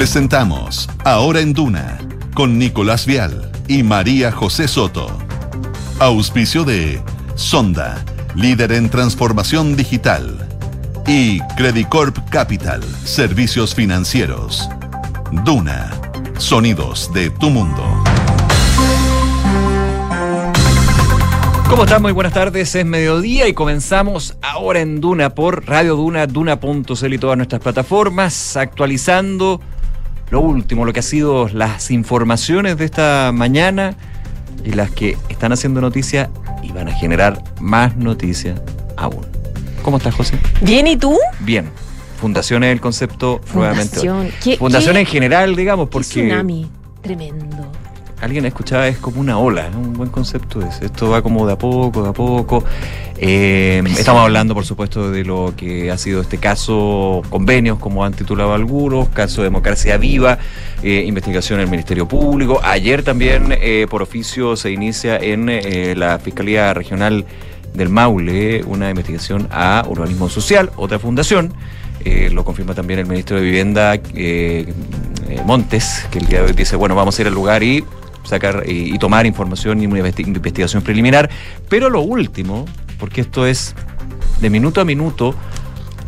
Presentamos Ahora en Duna con Nicolás Vial y María José Soto. Auspicio de Sonda, líder en transformación digital. Y Credicorp Capital, servicios financieros. Duna, sonidos de tu mundo. ¿Cómo están? Muy buenas tardes, es mediodía y comenzamos ahora en Duna por Radio Duna, Duna.cl y todas nuestras plataformas, actualizando lo último, lo que ha sido las informaciones de esta mañana y las que están haciendo noticia y van a generar más noticias aún. ¿Cómo estás, José? Bien, ¿y tú? Bien. Fundación es el concepto Fundación. nuevamente. ¿Qué- Fundación qué- en general, digamos, porque tsunami tremendo. alguien escuchaba es como una ola, es un buen concepto ese. Esto va como de a poco, de a poco. Eh, estamos hablando, por supuesto, de lo que ha sido este caso, convenios, como han titulado algunos, caso Democracia Viva, eh, investigación en el Ministerio Público. Ayer también, eh, por oficio, se inicia en eh, la Fiscalía Regional del Maule una investigación a Urbanismo Social, otra fundación. Eh, lo confirma también el ministro de Vivienda, Montes, que el día de hoy dice, bueno, vamos a ir al lugar y sacar y, y tomar información y una investi- investigación preliminar. Pero lo último, porque esto es de minuto a minuto,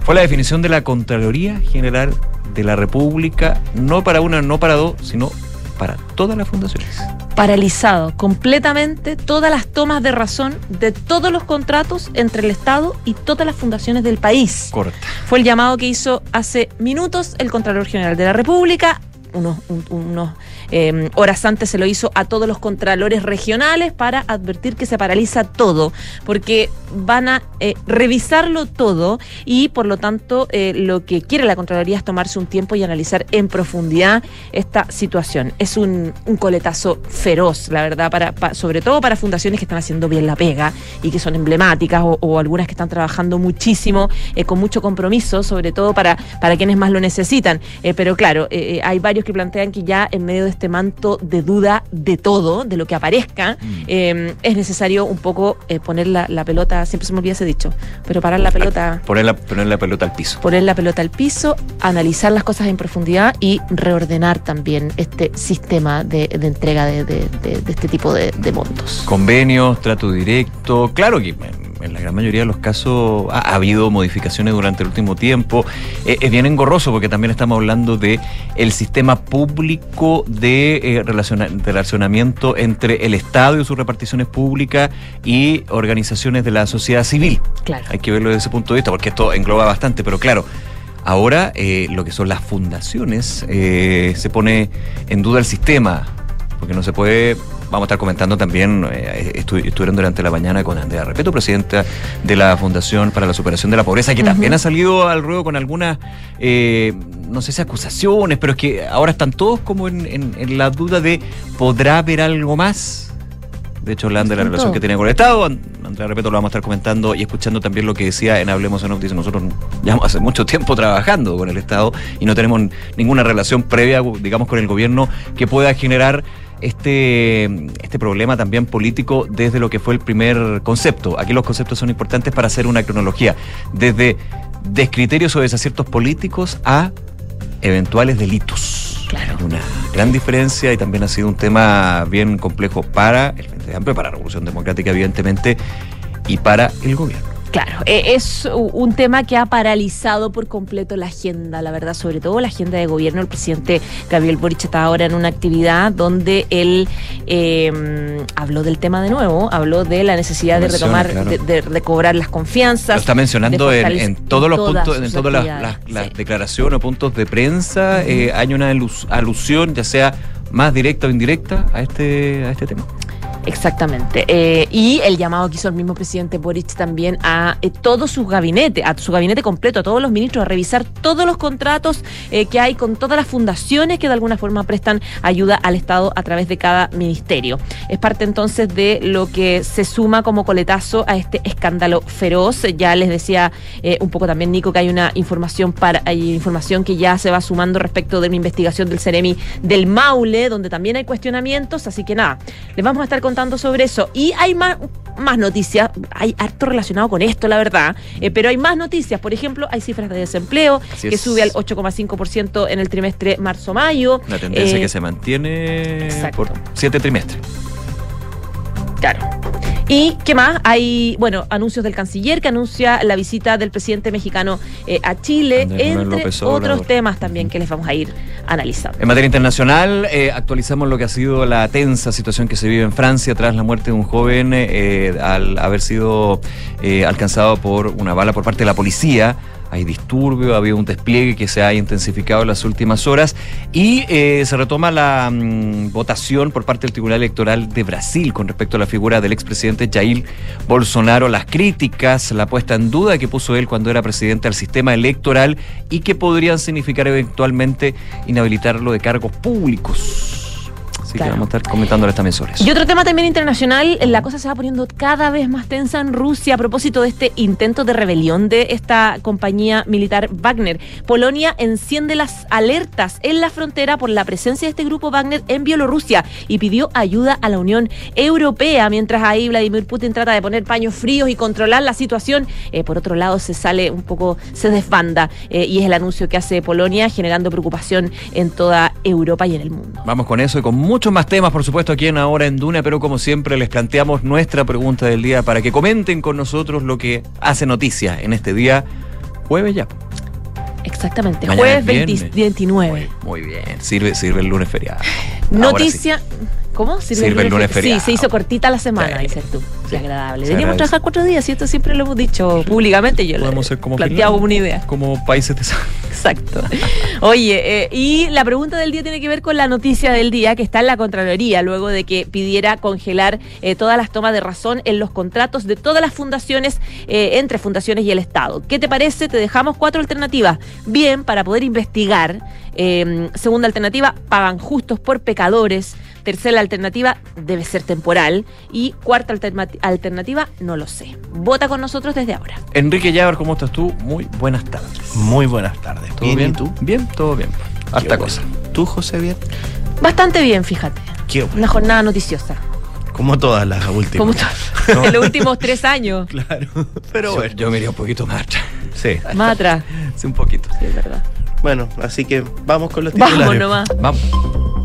fue la definición de la Contraloría General de la República, no para una, no para dos, sino para todas las fundaciones. Paralizado completamente todas las tomas de razón de todos los contratos entre el Estado y todas las fundaciones del país. Corta. Fue el llamado que hizo hace minutos el Contralor General de la República. Unos, un- unos eh, horas antes se lo hizo a todos los contralores regionales para advertir que se paraliza todo, porque van a eh, revisarlo todo y por lo tanto eh, lo que quiere la Contraloría es tomarse un tiempo y analizar en profundidad esta situación. Es un, coletazo feroz, la verdad, para, pa- sobre todo para fundaciones que están haciendo bien la pega y que son emblemáticas o, algunas que están trabajando muchísimo, eh, con mucho compromiso, sobre todo para, para quienes más lo necesitan. Pero claro, hay varios que plantean que ya en medio de este manto de duda de todo, de lo que aparezca, eh, es necesario un poco eh, poner la, la pelota, siempre se me olvida ese dicho, pero parar la pelota Poner la, poner la pelota al piso. poner la pelota al piso, analizar las cosas en profundidad y reordenar también este sistema de, de entrega de, de- de- de este tipo de, de montos. Convenios, trato directo. Claro que en, la gran mayoría de los casos ha, ha habido modificaciones durante el último tiempo. Eh, es bien engorroso porque también estamos hablando de el sistema público de eh, relaciona- de relacionamiento entre el Estado y sus reparticiones públicas y organizaciones de la sociedad civil. Claro. Hay que verlo desde ese punto de vista, porque esto engloba bastante, pero claro, ahora eh, lo que son las fundaciones eh, se pone en duda el sistema, porque no se puede. Vamos a estar comentando también, eh, estu- estuvieron durante la mañana con Andrea Repeto, presidenta de la Fundación para la Superación de la Pobreza, que también ha salido al ruedo con algunas, eh, no sé si acusaciones, pero es que ahora están todos como en, en- en la duda de, ¿podrá haber algo más? De hecho, hablan de la relación que tiene con el Estado. An- Andrea Repeto lo vamos a estar comentando y escuchando también lo que decía en Hablemos en Off. Dice, nosotros llevamos hace mucho tiempo trabajando con el Estado y no tenemos ninguna relación previa, digamos, con el gobierno que pueda generar este, este problema también político desde lo que fue el primer concepto. Aquí los conceptos son importantes para hacer una cronología. Desde descriterios o desaciertos políticos a eventuales delitos. Claro. Hay una gran diferencia y también ha sido un tema bien complejo para el Frente Amplio, para la Revolución Democrática, evidentemente, y para el gobierno. Claro, eh, es un tema que ha paralizado por completo la agenda, la verdad, sobre todo la agenda de gobierno. El presidente Gabriel Boric está ahora en una actividad donde él eh, habló del tema de nuevo, habló de la necesidad Lo de retomar, claro. de, de recobrar las Lo confianzas. está mencionando en, todos los puntos, en todas las, actividades, las- las sí. declaraciones o puntos de prensa. eh, hay una alus- alusión, ya sea más directa o indirecta, a este, a este tema. Exactamente. Eh, y el llamado que hizo el mismo presidente Boric también a eh, todo su gabinete, a su gabinete completo, a todos los ministros, a revisar todos los contratos eh, que hay con todas las fundaciones que de alguna forma prestan ayuda al Estado a través de cada ministerio. Es parte entonces de lo que se suma como coletazo a este escándalo feroz. Ya les decía eh, un poco también, Nico, que hay una información para, hay información que ya se va sumando respecto de una investigación del Ceremi del Maule, donde también hay cuestionamientos, así que nada, les vamos a estar contando contando sobre eso. Y hay más, más noticias, hay harto relacionado con esto, la verdad, eh, pero hay más noticias. Por ejemplo, hay cifras de desempleo Así que es. sube al 8,5% en el trimestre marzo-mayo. La tendencia Eh, que se mantiene exacto. por siete trimestres. Claro. ¿Y qué más? Hay, bueno, anuncios del canciller que anuncia la visita del presidente mexicano eh, a Chile, Andrés entre otros temas también que les vamos a ir analizando. En materia internacional, eh, actualizamos lo que ha sido la tensa situación que se vive en Francia tras la muerte de un joven eh, al haber sido eh, alcanzado por una bala por parte de la policía. Hay disturbio, había un despliegue que se ha intensificado en las últimas horas y eh, se retoma la mm, votación por parte del Tribunal Electoral de Brasil con respecto a la figura del expresidente Jair Bolsonaro, las críticas, la puesta en duda que puso él cuando era presidente al sistema electoral y que podrían significar eventualmente inhabilitarlo de cargos públicos. Así Claro. que vamos a estar comentándoles también sobre eso. Y otro tema también internacional, la cosa se va poniendo cada vez más tensa en Rusia a propósito de este intento de rebelión de esta compañía militar Wagner. Polonia enciende las alertas en la frontera por la presencia de este grupo Wagner en Bielorrusia y pidió ayuda a la Unión Europea, mientras ahí Vladimir Putin trata de poner paños fríos y controlar la situación. Eh, por otro lado, se sale un poco, se desbanda eh, y es el anuncio que hace Polonia generando preocupación en toda Europa y en el mundo. Vamos con eso y con muchos más temas, por supuesto, aquí en Ahora en Duna, pero como siempre les planteamos nuestra pregunta del día para que comenten con nosotros lo que hace noticia en este día, jueves ya. Exactamente, Mañana jueves es 20 viernes. 29. Muy bien, sirve, sirve el lunes feriado. Noticia. ¿Cómo? Sirve el lunes Sí, feriado. se hizo cortita la semana, Sí. dices tú. Sí. Qué agradable. Se Deberíamos agradece. trabajar cuatro días, y esto siempre lo hemos dicho públicamente. Yo Podemos ser como planteado como una idea. Como países de Exacto. Oye, eh, y la pregunta del día tiene que ver con la noticia del día que está en la Contraloría, luego de que pidiera congelar eh, todas las tomas de razón en los contratos de todas las fundaciones, eh, entre fundaciones y el Estado. ¿Qué te parece? Te dejamos cuatro alternativas. Bien, para poder investigar. Segunda alternativa, pagan justos por pecadores. Tercera alternativa, debe ser temporal. Y cuarta alterna- alternativa, no lo sé. Vota con nosotros desde ahora. Enrique Llaver, ¿cómo estás tú? Muy buenas tardes. Muy buenas tardes. ¿Todo Bien, bien? ¿y tú? Bien, todo bien. Bueno. cosa. ¿Tú, José, bien? Bastante bien, fíjate. Qué bueno. Una jornada noticiosa. Como todas las últimas. Como to- en los últimos tres años. Claro. Pero Yo- bueno. Yo me iría un poquito más atrás. Sí. Más atrás. Sí, un poquito. Sí, es verdad. Bueno, así que vamos con los titulares. Vamos nomás. Vamos.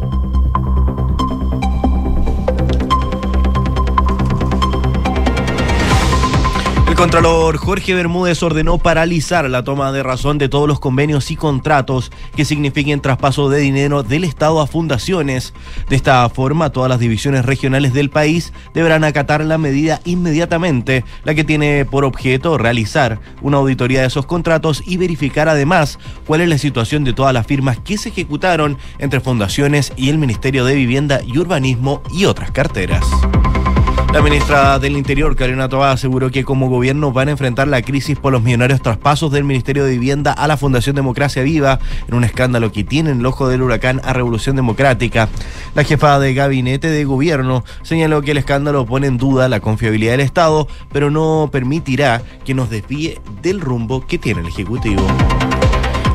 Contralor Jorge Bermúdez ordenó paralizar la toma de razón de todos los convenios y contratos que signifiquen traspaso de dinero del Estado a fundaciones. De esta forma, todas las divisiones regionales del país deberán acatar la medida inmediatamente, la que tiene por objeto realizar una auditoría de esos contratos y verificar además cuál es la situación de todas las firmas que se ejecutaron entre fundaciones y el Ministerio de Vivienda y Urbanismo y otras carteras. La ministra del Interior, Carolina Toá, aseguró que como gobierno van a enfrentar la crisis por los millonarios traspasos del Ministerio de Vivienda a la Fundación Democracia Viva en un escándalo que tiene en el ojo del huracán a Revolución Democrática. La jefa de gabinete de gobierno señaló que el escándalo pone en duda la confiabilidad del Estado, pero no permitirá que nos desvíe del rumbo que tiene el Ejecutivo.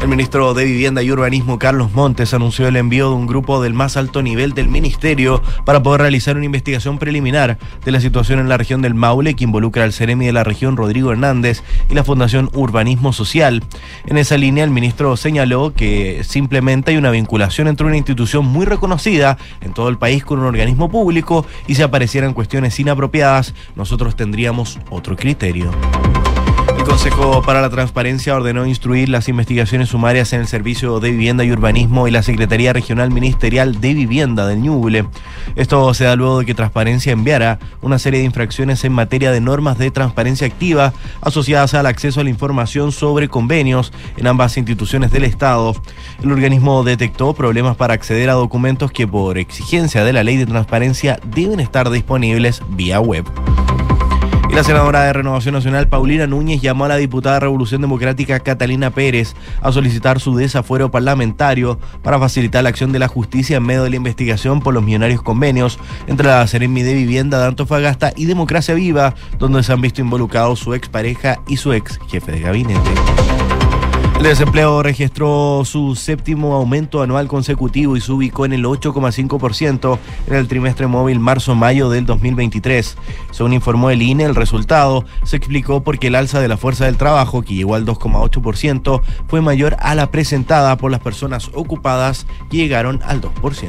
El ministro de Vivienda y Urbanismo, Carlos Montes, anunció el envío de un grupo del más alto nivel del ministerio para poder realizar una investigación preliminar de la situación en la región del Maule que involucra al Ceremi de la región, Rodrigo Hernández, y la Fundación Urbanismo Social. En esa línea, el ministro señaló que simplemente hay una vinculación entre una institución muy reconocida en todo el país con un organismo público y si aparecieran cuestiones inapropiadas, nosotros tendríamos otro criterio. El Consejo para la Transparencia ordenó instruir las investigaciones sumarias en el Servicio de Vivienda y Urbanismo y la Secretaría Regional Ministerial de Vivienda del Ñuble. Esto se da luego de que Transparencia enviara una serie de infracciones en materia de normas de transparencia activa asociadas al acceso a la información sobre convenios en ambas instituciones del Estado. El organismo detectó problemas para acceder a documentos que por exigencia de la ley de transparencia deben estar disponibles vía web. Y la senadora de Renovación Nacional, Paulina Núñez, llamó a la diputada de Revolución Democrática, Catalina Pérez, a solicitar su desafuero parlamentario para facilitar la acción de la justicia en medio de la investigación por los millonarios convenios entre la Seremi de Vivienda de Antofagasta y Democracia Viva, donde se han visto involucrados su expareja y su ex jefe de gabinete. El desempleo registró su séptimo aumento anual consecutivo y se ubicó en el 8,5% en el trimestre móvil marzo-mayo del 2023. Según informó el INE, el resultado se explicó porque el alza de la fuerza del trabajo, que llegó al 2,8%, fue mayor a la presentada por las personas ocupadas, que llegaron al 2%.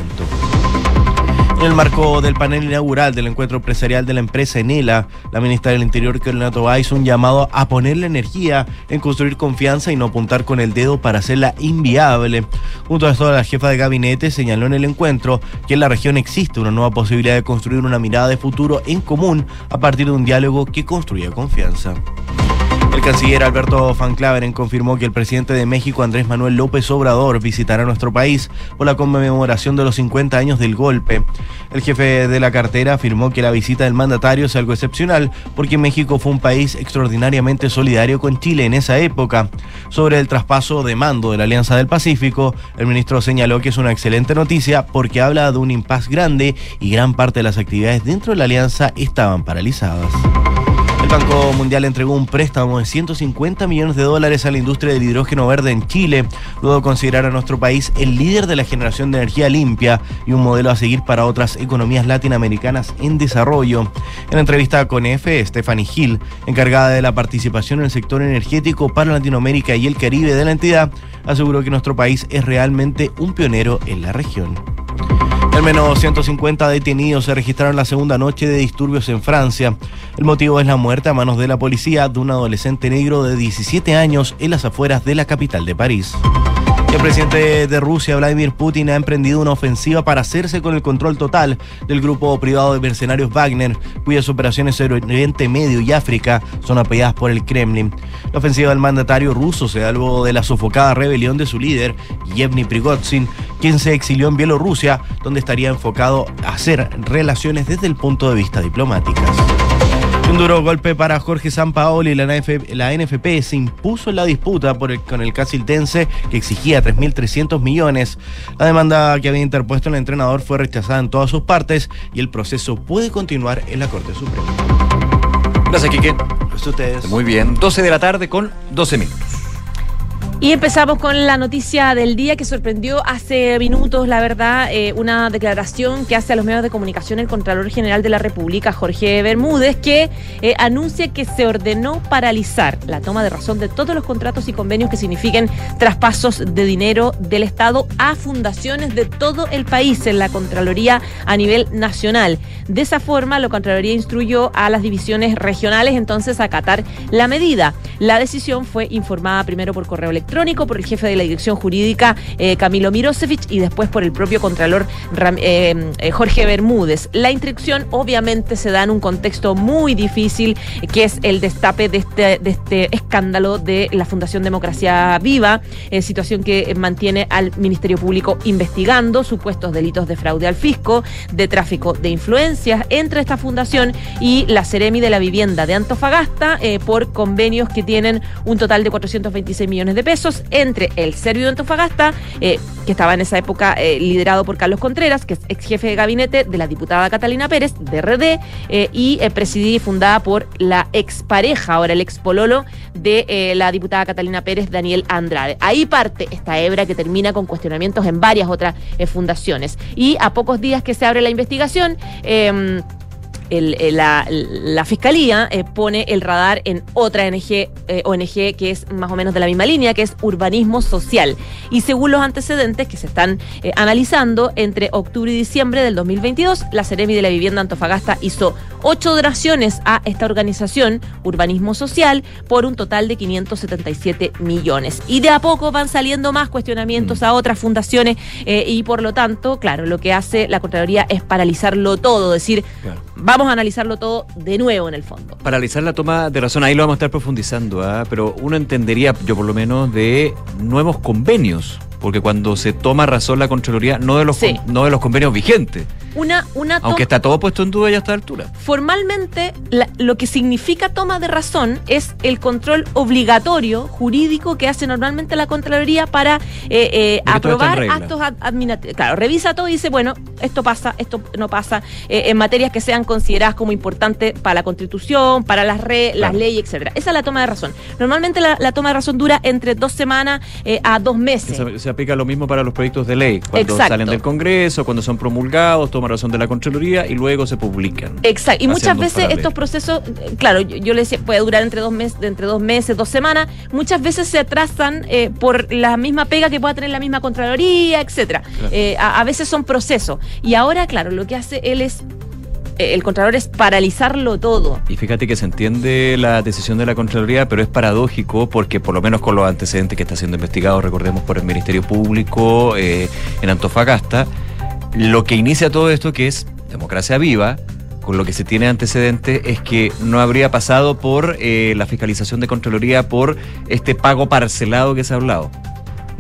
En el marco del panel inaugural del encuentro empresarial de la empresa Enela, la ministra del Interior, Carolina Tobá, hizo un llamado a poner la energía en construir confianza y no apuntar con el dedo para hacerla inviable. Junto a esto, la jefa de gabinete señaló en el encuentro que en la región existe una nueva posibilidad de construir una mirada de futuro en común a partir de un diálogo que construya confianza. El canciller Alberto Van Claveren confirmó que el presidente de México, Andrés Manuel López Obrador, visitará nuestro país por la conmemoración de los 50 años del golpe. El jefe de la cartera afirmó que la visita del mandatario es algo excepcional porque México fue un país extraordinariamente solidario con Chile en esa época. Sobre el traspaso de mando de la Alianza del Pacífico, el ministro señaló que es una excelente noticia porque habla de un impas grande y gran parte de las actividades dentro de la alianza estaban paralizadas. El Banco Mundial entregó un préstamo de 150 millones de dólares a la industria del hidrógeno verde en Chile, luego de considerar a nuestro país el líder de la generación de energía limpia y un modelo a seguir para otras economías latinoamericanas en desarrollo. En entrevista con EFE, Stephanie Hill, encargada de la participación en el sector energético para Latinoamérica y el Caribe de la entidad, aseguró que nuestro país es realmente un pionero en la región. Al menos 150 detenidos se registraron la segunda noche de disturbios en Francia. El motivo es la muerte a manos de la policía de un adolescente negro de 17 años en las afueras de la capital de París. El presidente de Rusia, Vladimir Putin, ha emprendido una ofensiva para hacerse con el control total del grupo privado de mercenarios Wagner, cuyas operaciones en Oriente Medio y África son apoyadas por el Kremlin. La ofensiva del mandatario ruso se da luego de la sofocada rebelión de su líder, Yevgeny Prigozhin, quien se exilió en Bielorrusia, donde estaría enfocado a hacer relaciones desde el punto de vista diplomáticas. Un duro golpe para Jorge Sampaoli. La, NF, la NFP se impuso en la disputa por el, con el Casiltense que exigía 3.300 millones. La demanda que había interpuesto el entrenador fue rechazada en todas sus partes y el proceso puede continuar en la Corte Suprema. Gracias, Quique. Pues ustedes. Muy bien. 12 de la tarde con 12 minutos. Y empezamos con la noticia del día que sorprendió hace minutos, la verdad, eh, una declaración que hace a los medios de comunicación el Contralor General de la República, Jorge Bermúdez, que eh, anuncia que se ordenó paralizar la toma de razón de todos los contratos y convenios que signifiquen traspasos de dinero del Estado a fundaciones de todo el país en la Contraloría a nivel nacional. De esa forma, la Contraloría instruyó a las divisiones regionales entonces a acatar la medida. La decisión fue informada primero por correo electrónico por el jefe de la dirección jurídica eh, Camilo Mirosevich y después por el propio contralor eh, eh, Jorge Bermúdez. La instrucción obviamente se da en un contexto muy difícil que es el destape de este, de este escándalo de la Fundación Democracia Viva, situación que mantiene al Ministerio Público investigando supuestos delitos de fraude al fisco, de tráfico de influencias entre esta fundación y la Ceremi de la Vivienda de Antofagasta por convenios que tienen un total de 426 millones de pesos entre el Servio de Antofagasta, eh, que estaba en esa época eh, liderado por Carlos Contreras, que es ex jefe de gabinete de la diputada Catalina Pérez, de RD, eh, y presidida y fundada por la expareja, ahora el ex pololo de la diputada Catalina Pérez, Daniel Andrade. Ahí parte esta hebra que termina con cuestionamientos en varias otras fundaciones. Y a pocos días que se abre la investigación, el, eh, la, la, fiscalía eh, pone el radar en otra ONG, eh, ONG que es más o menos de la misma línea, que es urbanismo social. Y según los antecedentes que se están eh, analizando, entre octubre y diciembre del 2022, la Ceremi de la Vivienda Antofagasta hizo ocho donaciones a esta organización, Urbanismo Social, por un total de 577 millones. Y de a poco van saliendo más cuestionamientos mm. a otras fundaciones y por lo tanto, claro, lo que hace la Contraloría es paralizarlo todo, decir, claro vamos a analizarlo todo de nuevo en el fondo. Paralizar la toma de razón, ahí lo vamos a estar profundizando, ¿eh? pero uno entendería, yo por lo menos, de nuevos convenios, porque cuando se toma razón la Contraloría, no de los, no de los convenios vigentes, una, una toma- Aunque está todo puesto en duda ya a esta altura. formalmente la- lo que significa toma de razón es el control obligatorio jurídico que hace normalmente la Contraloría para eh, eh, aprobar actos ad- administrativos. Claro, revisa todo y dice, bueno, esto pasa, esto no pasa, eh, en materias que sean consideradas como importantes para la Constitución, para las, re- las Claro. leyes, etcétera. Esa es la toma de razón. Normalmente la, la toma de razón dura entre dos semanas a dos meses. Se, se aplica lo mismo para los proyectos de ley. Cuando Exacto. salen del Congreso, cuando son promulgados, razón de la Contraloría y luego se publican. Exacto, y muchas veces estos procesos, eh, claro, yo, yo le decía, puede durar entre dos meses, entre dos meses, dos semanas, muchas veces se atrasan eh, por la misma pega que pueda tener la misma Contraloría, etcétera. Claro. Eh, a, a veces son procesos. Y ahora, claro, lo que hace él es, el Contralor es paralizarlo todo. Y fíjate que se entiende la decisión de la Contraloría, pero es paradójico porque por lo menos con los antecedentes que está siendo investigado, recordemos por el Ministerio Público eh, en Antofagasta, lo que inicia todo esto que es democracia viva, con lo que se tiene antecedente es que no habría pasado por eh, la fiscalización de Contraloría por este pago parcelado que se ha hablado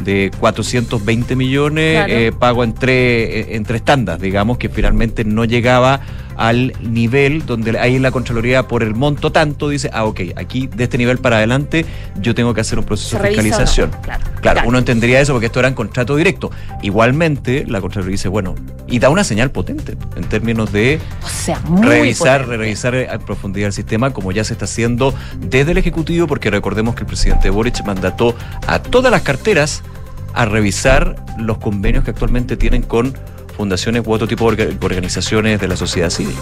de 420 millones, Claro. eh, pago en tres, eh, en tres tandas, digamos, que finalmente no llegaba al nivel donde ahí la Contraloría por el monto tanto dice, ah, ok, aquí de este nivel para adelante yo tengo que hacer un proceso de no. fiscalización. Claro. Claro, Claro. uno entendería eso porque esto era en contrato directo. Igualmente, la Contraloría dice, bueno, y da una señal potente en términos de O sea, muy revisar, potente. revisar en profundidad el sistema como ya se está haciendo desde el Ejecutivo, porque recordemos que el presidente Boric mandató a todas las carteras a revisar los convenios que actualmente tienen con fundaciones u otro tipo de orga- organizaciones de la sociedad civil.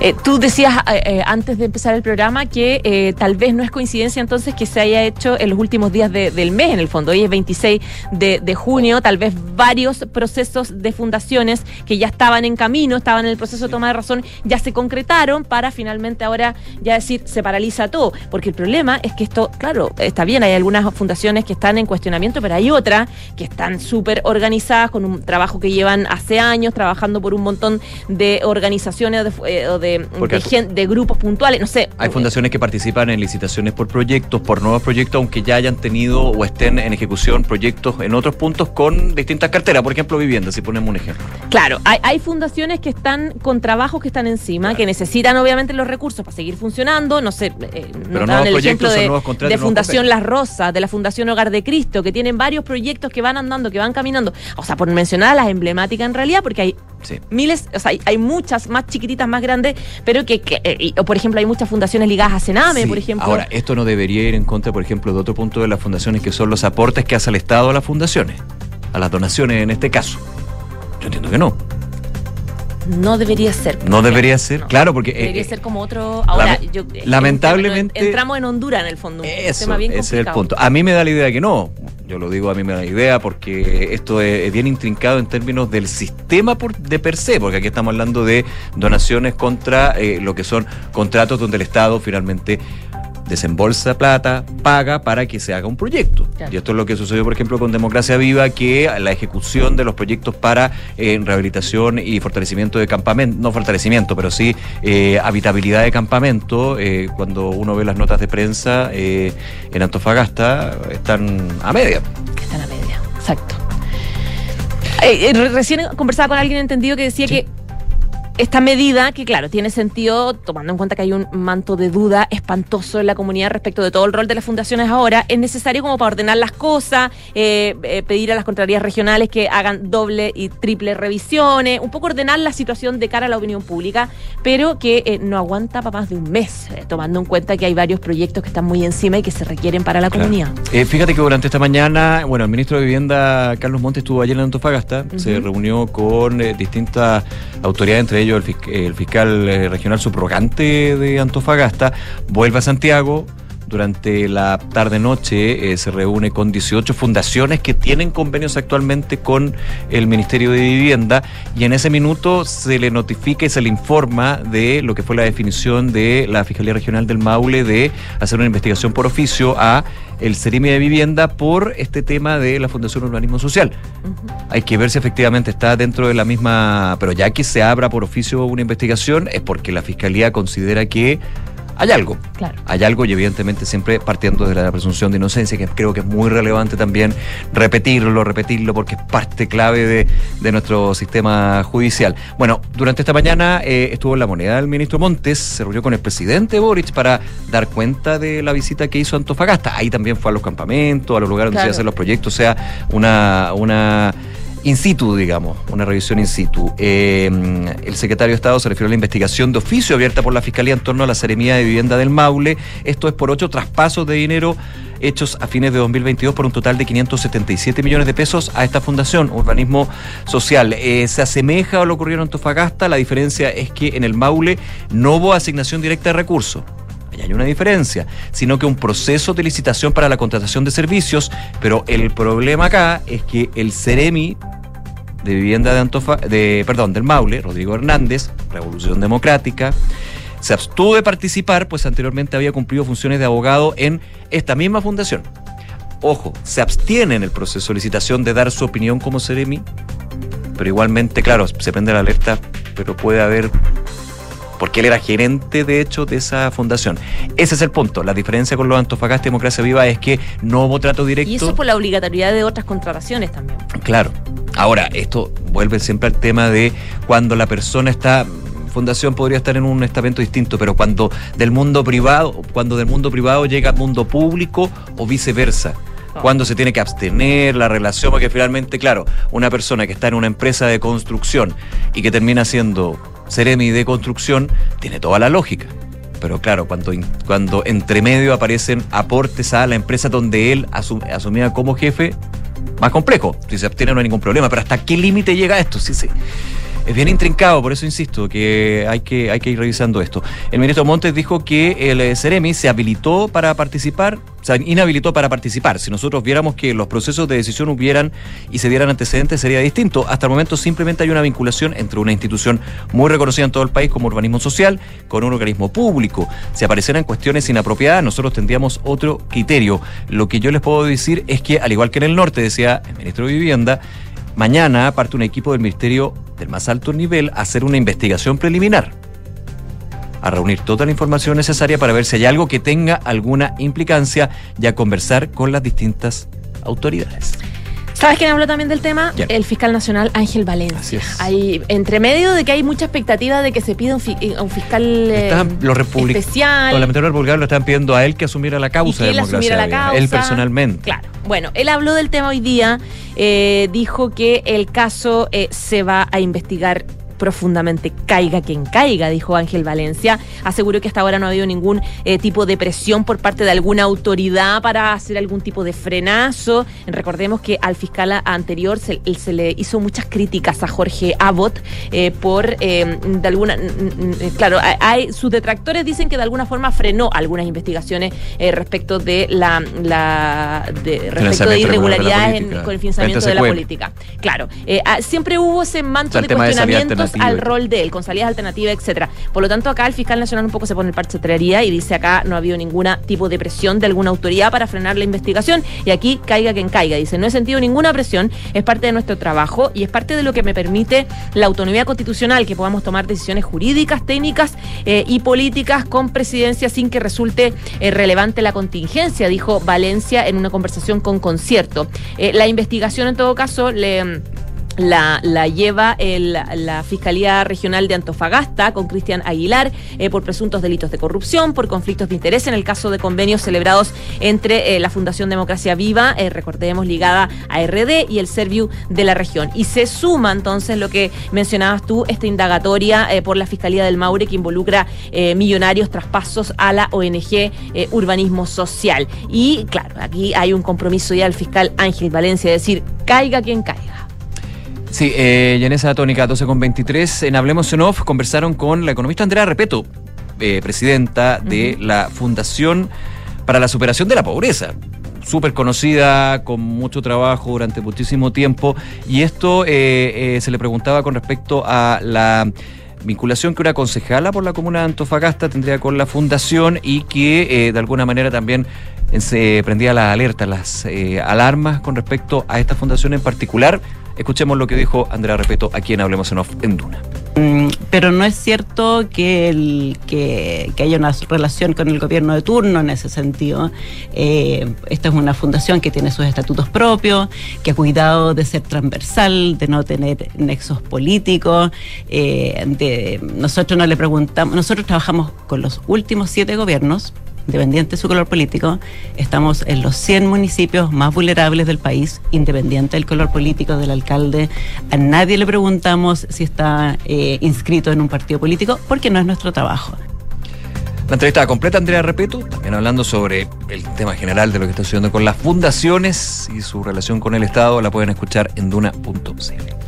Eh, tú decías eh, eh, antes de empezar el programa que eh, tal vez no es coincidencia entonces que se haya hecho en los últimos días de- del mes, en el fondo. Hoy es 26 de, de junio, tal vez varios procesos de fundaciones que ya estaban en camino, estaban en el proceso de toma de razón, ya se concretaron para finalmente ahora ya decir se paraliza todo. Porque el problema es que esto, claro, está bien, hay algunas fundaciones que están en cuestionamiento, pero hay otras que están súper organizadas con un trabajo que llevan hace años trabajando por un montón de organizaciones o de, eh, de, de de grupos puntuales, no sé. Hay fundaciones que participan en licitaciones por proyectos, por nuevos proyectos, aunque ya hayan tenido o estén en ejecución proyectos en otros puntos con distintas carteras, por ejemplo, vivienda, si ponemos un ejemplo. Claro, hay, hay fundaciones que están con trabajos que están encima, que necesitan obviamente los recursos para seguir funcionando. No sé, eh, nuevos daban el proyectos ejemplo son de, nuevos contratos, de Fundación. Las Rosas, de la Fundación Hogar de Cristo, que tienen varios proyectos que van andando, que van caminando. O sea, por mencionar las emblemáticas en realidad, porque hay Sí. miles, o sea, hay, muchas más chiquititas, más grandes, pero que, que, eh, o por ejemplo, hay muchas fundaciones ligadas a Sename, Sí. por ejemplo. Ahora, esto no debería ir en contra, por ejemplo, de otro punto de las fundaciones que son los aportes que hace el Estado a las fundaciones, a las donaciones en este caso. Yo entiendo que no. No debería ser. No debería ser, No. claro, porque... Debería eh, ser como otro. Ahora, yo, es un lamentablemente- entramos en Honduras en el fondo. un Eso, tema bien ese es el punto. A mí me da la idea que no. Yo lo digo, a mí me da la idea porque esto es, es bien intrincado en términos del sistema por- de per se, porque aquí estamos hablando de donaciones contra eh, lo que son contratos donde el Estado finalmente desembolsa plata, paga para que se haga un proyecto. Claro. Y esto es lo que sucedió, por ejemplo, con Democracia Viva, que la ejecución de los proyectos para eh, rehabilitación y fortalecimiento de campamento, no fortalecimiento, pero sí eh, habitabilidad de campamento, eh, cuando uno ve las notas de prensa en Antofagasta, están a media. Están a media, exacto. Re- recién conversaba con alguien entendido que decía que esta medida, que claro, tiene sentido tomando en cuenta que hay un manto de duda espantoso en la comunidad respecto de todo el rol de las fundaciones ahora, es necesario como para ordenar las cosas, eh, eh, pedir a las contralorías regionales que hagan doble y triple revisiones, un poco ordenar la situación de cara a la opinión pública, pero que eh, no aguanta para más de un mes, tomando en cuenta que hay varios proyectos que están muy encima y que se requieren para la Claro. comunidad. Fíjate que durante esta mañana, bueno, el ministro de Vivienda, Carlos Montes, estuvo ayer en Antofagasta, se reunió con distintas autoridades, entre ellos el, el fiscal eh, regional subrogante de Antofagasta, vuelve a Santiago. Durante la tarde-noche eh, se reúne con 18 fundaciones que tienen convenios actualmente con el Ministerio de Vivienda y en ese minuto se le notifica y se le informa de lo que fue la definición de la Fiscalía Regional del Maule de hacer una investigación por oficio a el Cerimi de Vivienda por este tema de la Fundación Urbanismo Social. Hay que ver si efectivamente está dentro de la misma, pero ya que se abra por oficio una investigación es porque la Fiscalía considera que hay algo. Claro. Hay algo y evidentemente siempre partiendo de la presunción de inocencia, que creo que es muy relevante también repetirlo, repetirlo, porque es parte clave de, de nuestro sistema judicial. Bueno, durante esta mañana eh, estuvo en la moneda el ministro Montes, se reunió con el presidente Boric para dar cuenta de la visita que hizo a Antofagasta. Ahí también fue a los campamentos, a los lugares donde se Claro. iban a hacer los proyectos, o sea, una, una in situ, digamos, una revisión in situ. Eh, el secretario de Estado se refirió a la investigación de oficio abierta por la Fiscalía en torno a la Seremía de Vivienda del Maule. Esto es por ocho traspasos de dinero hechos a fines de 2022 por un total de 577 millones de pesos a esta fundación, Urbanismo Social. Eh, se asemeja a lo ocurrido en Antofagasta, la diferencia es que en el Maule no hubo asignación directa de recursos. Hay una diferencia, sino que un proceso de licitación para la contratación de servicios, pero el problema acá es que el Ceremi de vivienda de Antofa, de, perdón, del Maule, Rodrigo Hernández, Revolución Democrática, se abstuvo de participar, pues anteriormente había cumplido funciones de abogado en esta misma fundación. Ojo, se abstiene en el proceso de licitación de dar su opinión como Ceremi, pero igualmente, claro, se prende la alerta, pero puede haber porque él era gerente, de hecho, de esa fundación. Ese es el punto. La diferencia con los Antofagasta y Democracia Viva es que no hubo trato directo. Y eso por la obligatoriedad de otras contrataciones también. Claro. Ahora, esto vuelve siempre al tema de cuando la persona está fundación podría estar en un estamento distinto, pero cuando del mundo privado, cuando del mundo privado llega al mundo público o viceversa. Oh. Cuando se tiene que abstener la relación, porque finalmente, claro, una persona que está en una empresa de construcción y que termina siendo Ceremi de construcción, tiene toda la lógica. Pero claro, cuando, cuando entre medio aparecen aportes a la empresa donde él asum- asumía como jefe, más complejo. Si se abstiene no hay ningún problema, pero ¿hasta qué límite llega esto? Sí, sí. Es bien intrincado, por eso insisto que hay que, hay que ir revisando esto. El ministro Montes dijo que el eh, Ceremi se habilitó para participar, o sea, inhabilitó para participar. Si nosotros viéramos que los procesos de decisión hubieran y se dieran antecedentes, sería distinto. Hasta el momento simplemente hay una vinculación entre una institución muy reconocida en todo el país como Urbanismo Social con un organismo público. Si aparecieran cuestiones inapropiadas, nosotros tendríamos otro criterio. Lo que yo les puedo decir es que, al igual que en el norte, decía el ministro de Vivienda, Mañana parte un equipo del Ministerio del más alto nivel a hacer una investigación preliminar, a reunir toda la información necesaria para ver si hay algo que tenga alguna implicancia y a conversar con las distintas autoridades. ¿Sabes quién habló también del tema? ¿Quién? El fiscal nacional Ángel Valencia. Así es. Hay, entre medio de que hay mucha expectativa de que se pida un, fi- eh, un fiscal eh, los especial. Los parlamentarios republicanos le estaban pidiendo a él que asumiera la causa de democracia. la causa. Él personalmente. Claro. Bueno, él habló del tema hoy día, eh, dijo que el caso eh, se va a investigar profundamente, caiga quien caiga, dijo Ángel Valencia. Aseguró que hasta ahora no ha habido ningún eh, tipo de presión por parte de alguna autoridad para hacer algún tipo de frenazo. Recordemos que al fiscal anterior se, se le hizo muchas críticas a Jorge Abbott eh, por, eh, de alguna, claro, hay- sus detractores dicen que de alguna forma frenó algunas investigaciones respecto de la, la de, respecto de irregularidades en- con el financiamiento de la política. Claro, siempre hubo ese manto O sea, el de tema al rol de él, con salidas alternativas, etcétera. Por lo tanto, acá el fiscal nacional un poco se pone el parche de trería y dice acá no ha habido ningún tipo de presión de alguna autoridad para frenar la investigación y aquí caiga quien caiga. Dice, no he sentido ninguna presión, es parte de nuestro trabajo y es parte de lo que me permite la autonomía constitucional, que podamos tomar decisiones jurídicas, técnicas eh, y políticas con presidencia sin que resulte eh, relevante la contingencia, dijo Valencia en una conversación con concierto. Eh, la investigación en todo caso le la, la lleva el- la Fiscalía Regional de Antofagasta con Cristian Aguilar eh, por presuntos delitos de corrupción, por conflictos de interés en el caso de convenios celebrados entre eh, la Fundación Democracia Viva, eh, recordemos ligada a RD y el Serviu de la región. Y se suma entonces lo que mencionabas tú, esta indagatoria eh, por la Fiscalía del Maure que involucra eh, millonarios traspasos a la ONG eh, Urbanismo Social. Y claro, aquí hay un compromiso ya del fiscal Ángel Valencia, de decir, caiga quien caiga. Sí, eh, y en esa tónica 12 con 23, en Hablemos en Off, conversaron con la economista Andrea Repeto, eh, presidenta de la Fundación para la Superación de la Pobreza. Súper conocida, con mucho trabajo durante muchísimo tiempo. Y esto eh, eh, se le preguntaba con respecto a la vinculación que una concejala por la comuna de Antofagasta tendría con la fundación y que eh, de alguna manera también se prendía la alerta, las alarmas con respecto a esta fundación en particular. Escuchemos lo que dijo Andrea Repeto aquí en Hablemos en Off en Duna. Mm, pero no es cierto que, que, haya una relación con el gobierno de turno en ese sentido. Eh, esta es una fundación que tiene sus estatutos propios, que ha cuidado de ser transversal, de no tener nexos políticos. Eh, nosotros no le preguntamos, nosotros trabajamos con los últimos siete gobiernos independiente de su color político, estamos en los 100 municipios más vulnerables del país, independiente del color político del alcalde. A nadie le preguntamos si está eh, inscrito en un partido político, porque no es nuestro trabajo. La entrevista completa, Andrea Repeto, también hablando sobre el tema general de lo que está sucediendo con las fundaciones y su relación con el Estado, la pueden escuchar en duna.cl.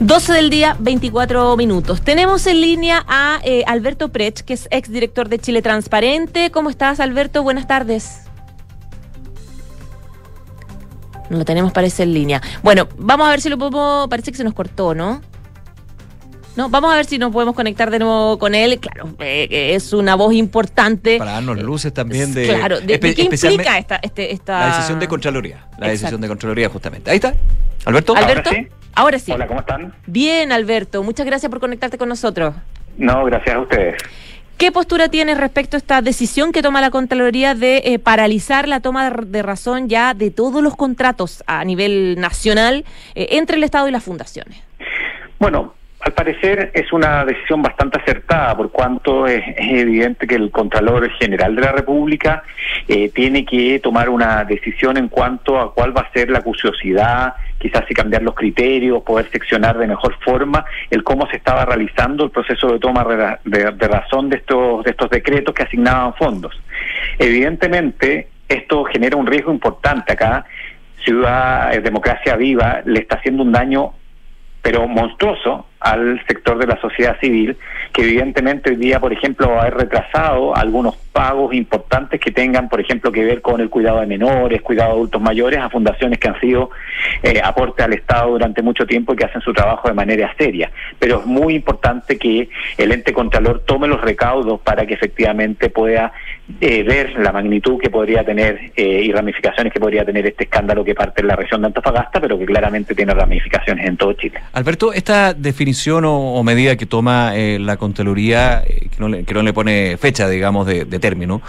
12 del día, 24 minutos. Tenemos en línea a eh, Alberto Prech, que es exdirector de Chile Transparente. ¿Cómo estás, Alberto? Buenas tardes. No lo tenemos, parece, en línea. Bueno, vamos a ver si lo podemos. Parece que se nos cortó, ¿no? No, vamos a ver si nos podemos conectar de nuevo con él. Claro, eh, es una voz importante. Para darnos luces también de. Claro, de, ¿qué implica esta, este, esta. La decisión de Contraloría. La decisión de Contraloría, justamente. Ahí está. Alberto. Alberto. Ahora sí. Hola, ¿cómo están? Bien, Alberto. Muchas gracias por conectarte con nosotros. No, gracias a ustedes. ¿Qué postura tienes respecto a esta decisión que toma la Contraloría de eh, paralizar la toma de, razón ya de todos los contratos a nivel nacional eh, entre el Estado y las fundaciones? Bueno, al parecer es una decisión bastante acertada, por cuanto es, evidente que el Contralor General de la República eh, tiene que tomar una decisión en cuanto a cuál va a ser la curiosidad, quizás si cambiar los criterios, poder seccionar de mejor forma el cómo se estaba realizando el proceso de toma de, de razón de estos, de estos decretos que asignaban fondos. Evidentemente, esto genera un riesgo importante acá. Ciudad eh, Democracia Viva le está haciendo un daño pero monstruoso al sector de la sociedad civil, que evidentemente hoy día, por ejemplo, ha retrasado algunos pagos importantes que tengan, por ejemplo, que ver con el cuidado de menores, cuidado de adultos mayores, a fundaciones que han sido eh, aporte al Estado durante mucho tiempo y que hacen su trabajo de manera seria. Pero es muy importante que el ente contralor tome los recaudos para que efectivamente pueda eh, ver la magnitud que podría tener eh, y ramificaciones que podría tener este escándalo que parte en la región de Antofagasta, pero que claramente tiene ramificaciones en todo Chile. Alberto, esta definición o, medida que toma eh, la Contraloría, que no, le, que, no le, pone fecha, digamos, de, término,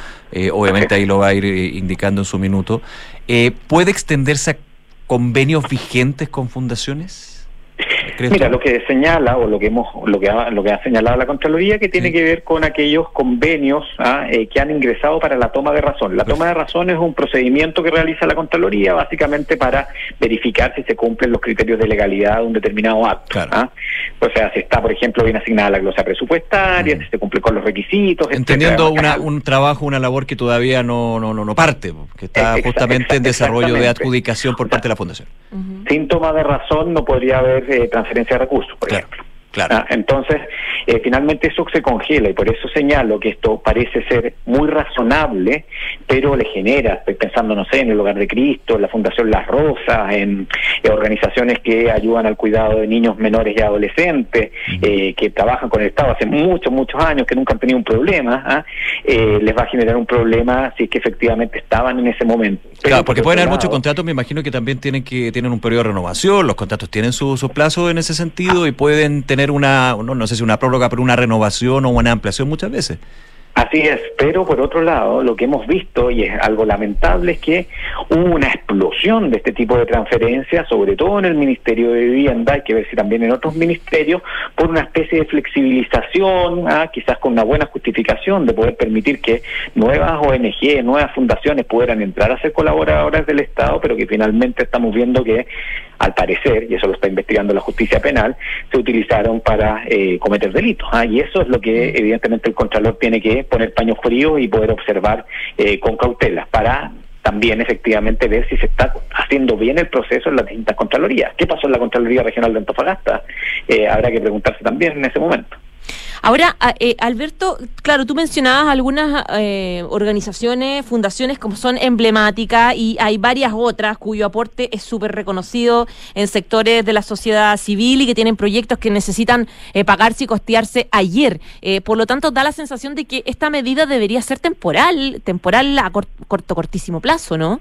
obviamente ahí lo va a ir indicando en su minuto, ¿puede extenderse a convenios vigentes con fundaciones? Mira, lo que señala o lo que hemos lo que ha, lo que ha señalado la Contraloría que tiene que ver con aquellos convenios ¿ah? eh, que han ingresado para la toma de razón. La toma de razón es un procedimiento que realiza la Contraloría básicamente para verificar si se cumplen los criterios de legalidad de un determinado acto. ¿ah? O sea, si está, por ejemplo, bien asignada la glosa presupuestaria, si se cumple con los requisitos. Entendiendo un trabajo, una labor que todavía no, no, no, parte, que está justamente en desarrollo de adjudicación por parte de la Fundación. Sin toma de razón no podría haber eh, transferencia de recursos, por ejemplo. Claro. Ah, entonces, eh, finalmente eso se congela y por eso señalo que esto parece ser muy razonable, pero le genera, estoy pensando, no sé, en el Hogar de Cristo, en la Fundación Las Rosas, en, organizaciones que ayudan al cuidado de niños menores y adolescentes, eh, que trabajan con el Estado hace muchos, muchos años, que nunca han tenido un problema, ¿ah? eh, les va a generar un problema si es que efectivamente estaban en ese momento. claro, porque pueden haber muchos contratos, me imagino que también tienen que tienen un periodo de renovación, los contratos tienen sus su plazos en ese sentido y pueden tener una, no, no sé si una prórroga, pero una renovación o una ampliación muchas veces. Así es, pero por otro lado, lo que hemos visto, y es algo lamentable, es que hubo una explosión de este tipo de transferencias, sobre todo en el Ministerio de Vivienda, hay que ver si también en otros ministerios, por una especie de flexibilización, ¿ah? quizás con una buena justificación de poder permitir que nuevas ONG, nuevas fundaciones pudieran entrar a ser colaboradoras del Estado, pero que finalmente estamos viendo que al parecer, y eso lo está investigando la justicia penal, se utilizaron para eh, cometer delitos. ¿ah? Y eso es lo que evidentemente el Contralor tiene que poner paños fríos y poder observar eh, con cautela para también efectivamente ver si se está haciendo bien el proceso en las distintas Contralorías. ¿Qué pasó en la Contraloría Regional de Antofagasta? Eh, habrá que preguntarse también en ese momento. Ahora, eh, Alberto, claro, tú mencionabas algunas eh, organizaciones, fundaciones como son emblemáticas y hay varias otras cuyo aporte es súper reconocido en sectores de la sociedad civil y que tienen proyectos que necesitan eh, pagarse y costearse ayer. por lo tanto, da la sensación de que esta medida debería ser temporal, temporal a corto, cortísimo plazo, ¿no?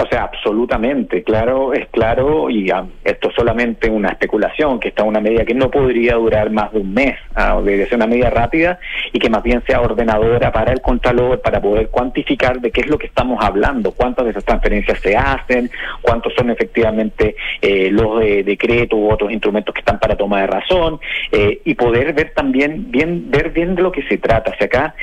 O sea, absolutamente, claro, es claro, y ah, esto es solamente una especulación, que está una medida que no podría durar más de un mes, ah, debe ser una medida rápida y que más bien sea ordenadora para el Contralor, para poder cuantificar de qué es lo que estamos hablando, cuántas de esas transferencias se hacen, cuántos son efectivamente eh, los eh, decretos u otros instrumentos que están para toma de razón, eh, y poder ver también, bien, ver bien de lo que se trata. O acá,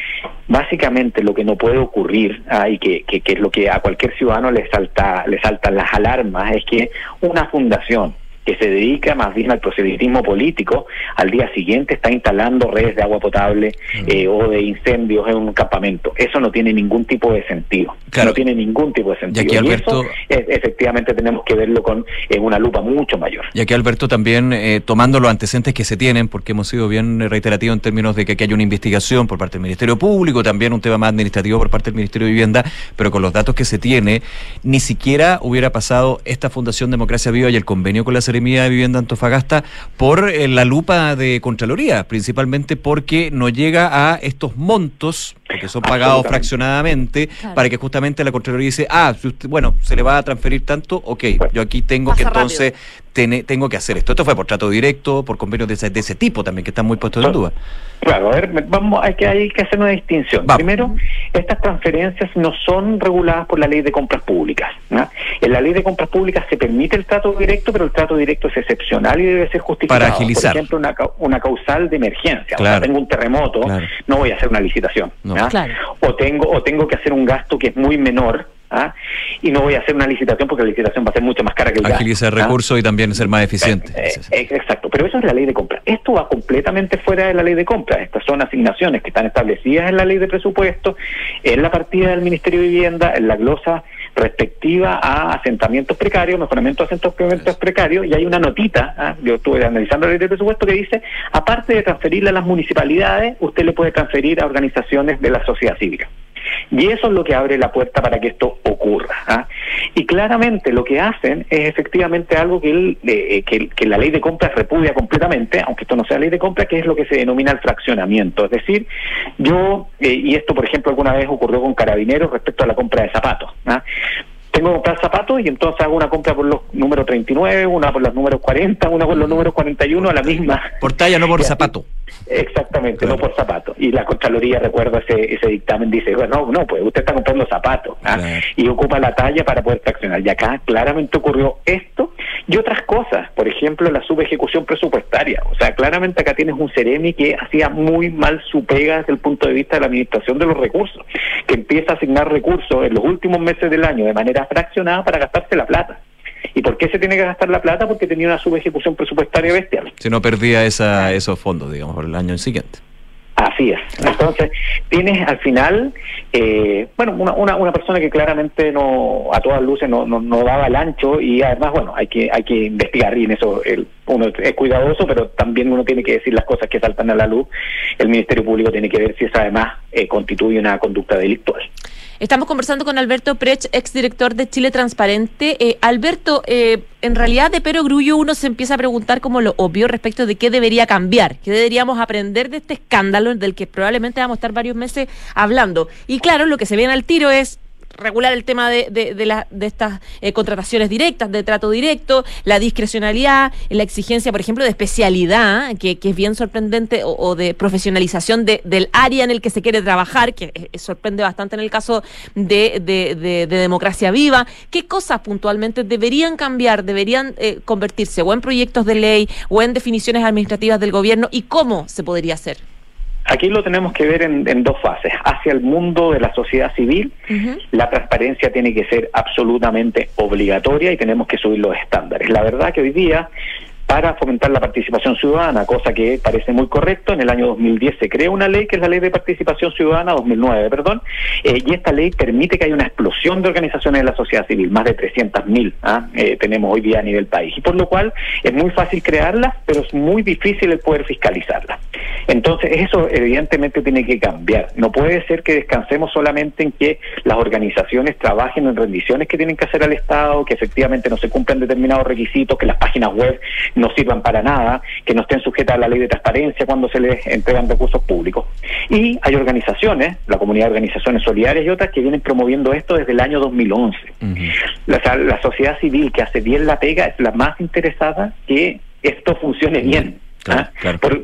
básicamente lo que no puede ocurrir, ah, y que, que, que es lo que a cualquier ciudadano le sale le saltan las alarmas es que una fundación que se dedica más bien al proselitismo político, al día siguiente está instalando redes de agua potable eh, o de incendios en un campamento. Eso no tiene ningún tipo de sentido. No tiene ningún tipo de sentido. Y, eso efectivamente tenemos que verlo con en una lupa mucho mayor. Y aquí, Alberto, también eh, tomando los antecedentes que se tienen, porque hemos sido bien reiterativos en términos de que aquí hay una investigación por parte del Ministerio Público, también un tema más administrativo por parte del Ministerio de Vivienda, pero con los datos que se tiene, ni siquiera hubiera pasado esta Fundación Democracia Viva y el convenio con la de Vivienda Antofagasta por eh, la lupa de Contraloría, principalmente porque no llega a estos montos, porque son pagados fraccionadamente, para que justamente la Contraloría dice, ah, bueno, se le va a transferir tanto, ok, yo aquí tengo que entonces tengo que hacer esto. Esto fue por trato directo, por convenios de ese, de ese tipo también, que están muy puestos en duda. Claro, a ver, vamos, hay que, hay que hacer una distinción. Primero, estas transferencias no son reguladas por la ley de compras públicas. En la ley de compras públicas se permite el trato directo, pero el trato directo es excepcional y debe ser justificado. Para agilizar. Por ejemplo, una, una causal de emergencia. O sea, tengo un terremoto, no voy a hacer una licitación. O, tengo, o tengo que hacer un gasto que es muy menor ¿ah? y no voy a hacer una licitación porque la licitación va a ser mucho más cara que el Agilizar ¿ah? recursos y también ser más eficiente. Eh, eh, exacto, pero eso es la ley de compra. Esto va completamente fuera de la ley de compra. Estas son asignaciones que están establecidas en la ley de presupuesto, en la partida del Ministerio de Vivienda, en la glosa respectiva a asentamientos precarios, mejoramiento de asentamientos precarios, y hay una notita, ¿ah? yo estuve analizando la ley de presupuesto, que dice, aparte de transferirle a las municipalidades, usted le puede transferir a organizaciones de la sociedad civil. Y eso es lo que abre la puerta para que esto ocurra. ¿ah? Y claramente lo que hacen es efectivamente algo que, eh, que, la ley de compra repudia completamente, aunque esto no sea ley de compra, que es lo que se denomina el fraccionamiento. Es decir, yo, eh, y esto por ejemplo alguna vez ocurrió con carabineros respecto a la compra de zapatos. ¿ah? tengo que comprar zapatos y entonces hago una compra por los números 39, una por los números 40, una por los números 41 a la misma. Por talla, no por zapato. Exactamente, no por zapato. Y la Contraloría, recuerdo ese, ese dictamen, dice, bueno, no, no, pues usted está comprando zapatos ¿ah? y ocupa la talla para poder fraccionar. Y acá claramente ocurrió esto y otras cosas, por ejemplo, la subejecución presupuestaria. O sea, claramente acá tienes un Ceremi que hacía muy mal su pega desde el punto de vista de la administración de los recursos, que empieza a asignar recursos en los últimos meses del año de manera fraccionada para gastarse la plata. ¿Y por qué se tiene que gastar la plata? Porque tenía una subejecución presupuestaria bestial. Si no perdía esa, esos fondos, digamos, por el año siguiente. Así es. Entonces, tienes al final, eh, bueno, una, una, una, persona que claramente no, a todas luces no, no, no, daba el ancho y además, bueno, hay que, hay que investigar y en eso el, uno es cuidadoso, pero también uno tiene que decir las cosas que saltan a la luz. El Ministerio Público tiene que ver si eso además eh, constituye una conducta delictual. Estamos conversando con Alberto Prech, exdirector de Chile Transparente. Eh, Alberto, eh, en realidad de Pero Grullo uno se empieza a preguntar como lo obvio respecto de qué debería cambiar, qué deberíamos aprender de este escándalo del que probablemente vamos a estar varios meses hablando. Y claro, lo que se viene al tiro es regular el tema de, de, la, de estas eh, contrataciones directas, de trato directo, la discrecionalidad, la exigencia, por ejemplo, de especialidad, que, que es bien sorprendente, o, de profesionalización de, del área en el que se quiere trabajar, que sorprende bastante en el caso de, de, democracia viva. ¿Qué cosas puntualmente deberían cambiar, deberían eh, convertirse o en proyectos de ley o en definiciones administrativas del gobierno y cómo se podría hacer? Aquí lo tenemos que ver en, dos fases. Hacia el mundo de la sociedad civil, la transparencia tiene que ser absolutamente obligatoria y tenemos que subir los estándares. La verdad que hoy día para fomentar la participación ciudadana, cosa que parece muy correcto. En el año 2010 se crea una ley que es la Ley de Participación Ciudadana, 2009, perdón, eh, y esta ley permite que haya una explosión de organizaciones de la sociedad civil, más de 300.000 ¿ah? eh, tenemos hoy día a nivel país, y por lo cual es muy fácil crearlas, pero es muy difícil el poder fiscalizarlas. Entonces, eso evidentemente tiene que cambiar. No puede ser que descansemos solamente en que las organizaciones trabajen en rendiciones que tienen que hacer al Estado, que efectivamente no se cumplan determinados requisitos, que las páginas web no sirvan para nada, que no estén sujetas a la ley de transparencia cuando se les entregan recursos públicos. Y hay organizaciones, la comunidad de organizaciones solidarias y otras, que vienen promoviendo esto desde el año 2011. la, la sociedad civil que hace bien la pega es la más interesada que esto funcione bien. ¿Ah?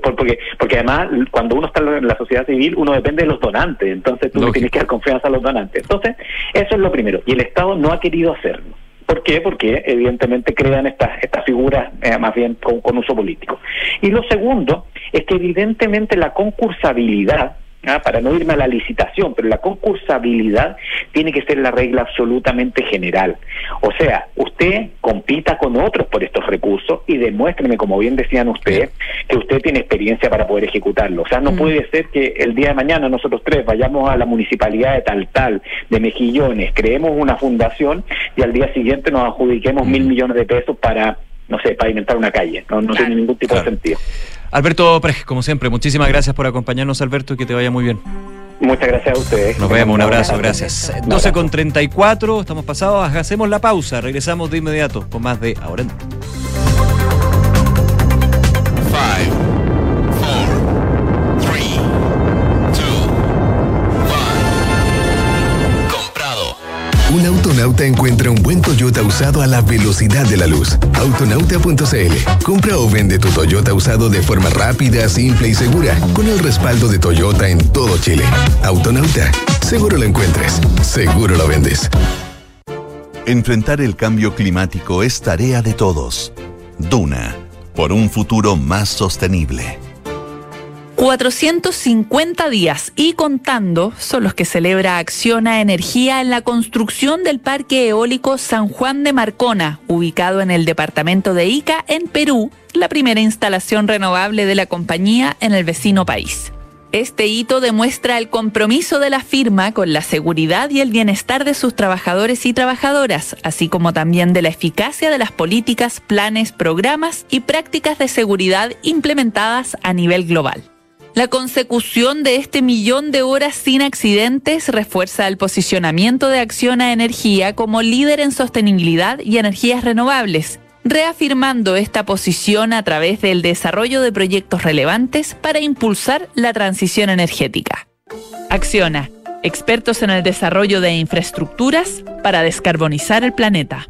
porque, porque además, cuando uno está en la sociedad civil, uno depende de los donantes, entonces tú tienes que dar confianza a los donantes. Entonces, eso es lo primero. Y el Estado no ha querido hacerlo. ¿Por qué? Porque evidentemente crean estas estas figuras eh, más bien con, uso político. Y lo segundo es que evidentemente la concursabilidad ¿ah? para no irme a la licitación, pero la concursabilidad tiene que ser la regla absolutamente general. O sea, usted compita con otros por estos recursos y demuéstreme, como bien decían ustedes, que usted tiene experiencia para poder ejecutarlo. O sea, no mm. puede ser que el día de mañana nosotros tres vayamos a la municipalidad de tal tal, de Mejillones, creemos una fundación y al día siguiente nos adjudiquemos mil mm. millones de pesos para, no sé, para inventar una calle. No, no tiene ningún tipo de sentido. Alberto Prej, como siempre, muchísimas gracias por acompañarnos, Alberto, y que te vaya muy bien. Muchas gracias a ustedes. Nos vemos, un abrazo, gracias. 12 con 34, estamos pasados, hacemos la pausa, regresamos de inmediato con más de Ahora Un autonauta encuentra un buen Toyota usado a la velocidad de la luz. Autonauta.cl. Compra o vende tu Toyota usado de forma rápida, simple y segura, con el respaldo de Toyota en todo Chile. Autonauta. Seguro lo encuentres. Seguro lo vendes. Enfrentar el cambio climático es tarea de todos. Duna. Por un futuro más sostenible. 450 días y contando son los que celebra Acciona Energía en la construcción del Parque Eólico San Juan de Marcona, ubicado en el departamento de Ica, en Perú, la primera instalación renovable de la compañía en el vecino país. Este hito demuestra el compromiso de la firma con la seguridad y el bienestar de sus trabajadores y trabajadoras, así como también de la eficacia de las políticas, planes, programas y prácticas de seguridad implementadas a nivel global. La consecución de este millón de horas sin accidentes refuerza el posicionamiento de Acción a Energía como líder en sostenibilidad y energías renovables, reafirmando esta posición a través del desarrollo de proyectos relevantes para impulsar la transición energética. Acciona, expertos en el desarrollo de infraestructuras para descarbonizar el planeta.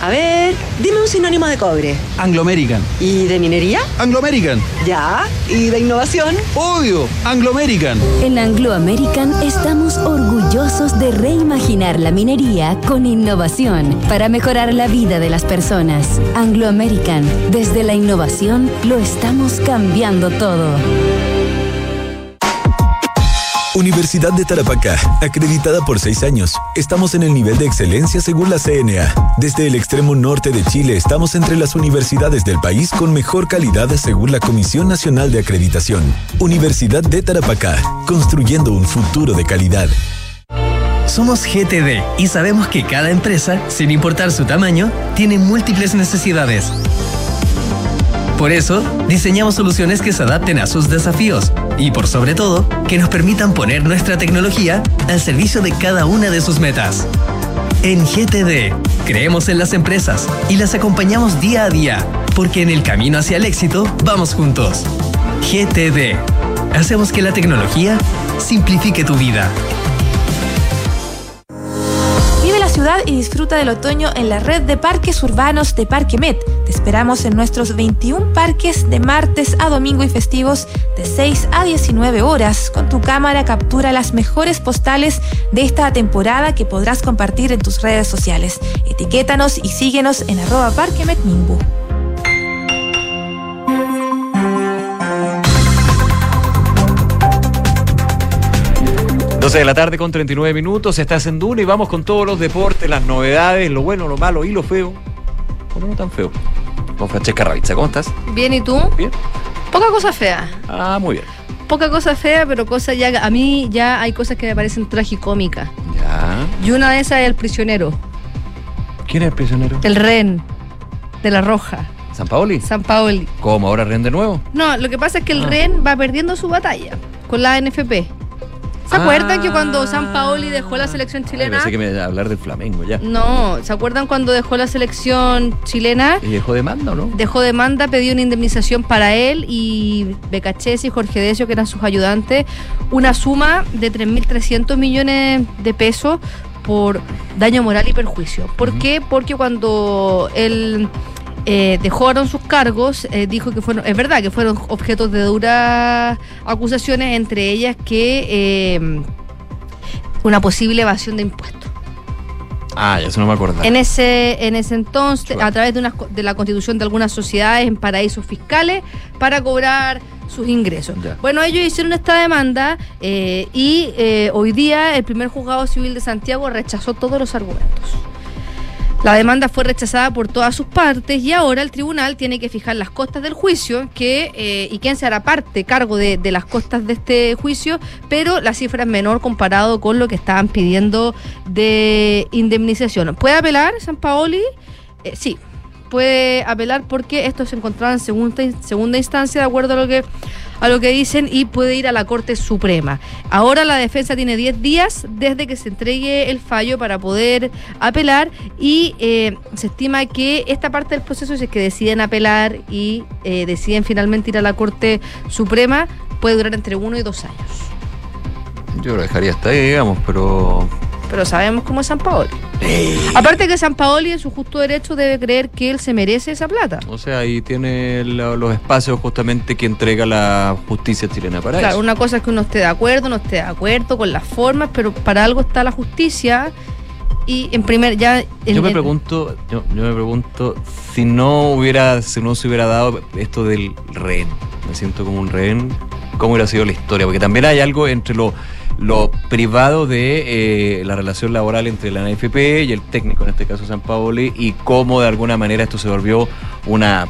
A ver, dime un sinónimo de cobre. Anglo American. ¿Y de minería? Anglo American. Ya. ¿Y de innovación? Obvio, Anglo American. En Anglo American estamos orgullosos de reimaginar la minería con innovación para mejorar la vida de las personas. Anglo American, desde la innovación lo estamos cambiando todo. Universidad de Tarapacá, acreditada por seis años. Estamos en el nivel de excelencia según la CNA. Desde el extremo norte de Chile estamos entre las universidades del país con mejor calidad según la Comisión Nacional de Acreditación. Universidad de Tarapacá, construyendo un futuro de calidad. Somos GTD y sabemos que cada empresa, sin importar su tamaño, tiene múltiples necesidades. Por eso, diseñamos soluciones que se adapten a sus desafíos y, por sobre todo, que nos permitan poner nuestra tecnología al servicio de cada una de sus metas. En GTD, creemos en las empresas y las acompañamos día a día, porque en el camino hacia el éxito vamos juntos. GTD. Hacemos que la tecnología simplifique tu vida y disfruta del otoño en la red de parques urbanos de Parque Met. Te esperamos en nuestros 21 parques de martes a domingo y festivos de 6 a 19 horas. Con tu cámara captura las mejores postales de esta temporada que podrás compartir en tus redes sociales. Etiquétanos y síguenos en arroba parquemetmimbu. 12 12 de la tarde con 39 minutos, estás en Duna y vamos con todos los deportes, las novedades, lo bueno, lo malo y lo feo. O no tan feo. Con Francesca Ravizza, ¿cómo estás? Bien, ¿y tú? Bien. Poca cosa fea. Ah, muy bien. Poca cosa fea, pero cosa ya. A mí ya hay cosas que me parecen tragicómicas. Ya. Y una de esas es el prisionero, ¿Quién es el prisionero? el rehén de la Roja, ¿San Paoli? San Paoli. ¿Cómo? ¿Ahora rehén de nuevo? No, lo que pasa es que el Ah. rehén va perdiendo su batalla con la NFP. ¿Se Ah. acuerdan que cuando San Paoli dejó la selección chilena? pensé que me iba a hablar del Flamengo ya. No, ¿se acuerdan cuando dejó la selección chilena? ¿Y dejó demanda o no? Dejó demanda, pidió una indemnización para él y Becachese y Jorge Decio, que eran sus ayudantes, una suma de 3.300 millones de pesos por daño moral y perjuicio. ¿Por qué? Porque cuando él eh, dejaron sus cargos, eh, dijo que fueron, es verdad que fueron objetos de duras acusaciones, entre ellas que eh, una posible evasión de impuestos. Ah, eso no me acordaba. En ese, en ese entonces, a través de, una, de la constitución de algunas sociedades en paraísos fiscales para cobrar sus ingresos. Ya. Bueno, ellos hicieron esta demanda eh, y eh, hoy día el primer juzgado civil de Santiago rechazó todos los argumentos. La demanda fue rechazada por todas sus partes y ahora el tribunal tiene que fijar las costas del juicio que, eh, y quién se hará parte, cargo de, de las costas de este juicio, pero la cifra es menor comparado con lo que estaban pidiendo de indemnización. ¿Puede apelar San Paoli? Eh, sí, puede apelar porque esto se encontraba en segunda, segunda instancia de acuerdo a lo que a lo que dicen y puede ir a la Corte Suprema. Ahora la defensa tiene 10 días desde que se entregue el fallo para poder apelar y eh, se estima que esta parte del proceso, si es que deciden apelar y eh, deciden finalmente ir a la Corte Suprema, puede durar entre uno y dos años. Yo lo dejaría hasta ahí, digamos, pero. Pero sabemos cómo es San Paoli. Aparte que San Paoli en su justo derecho debe creer que él se merece esa plata. O sea, ahí tiene la- los espacios justamente que entrega la justicia chilena para Claro, eso. una cosa es que uno esté de acuerdo, no esté de acuerdo con las formas, pero para algo está la justicia y en primer ya en- Yo me pregunto, yo, yo me pregunto si no hubiera, si no se hubiera dado esto del rehén. Me siento como un rehén. ¿Cómo hubiera sido la historia? Porque también hay algo entre lo, lo privado de eh, la relación laboral entre la NFP y el técnico, en este caso San Paoli, y cómo de alguna manera esto se volvió una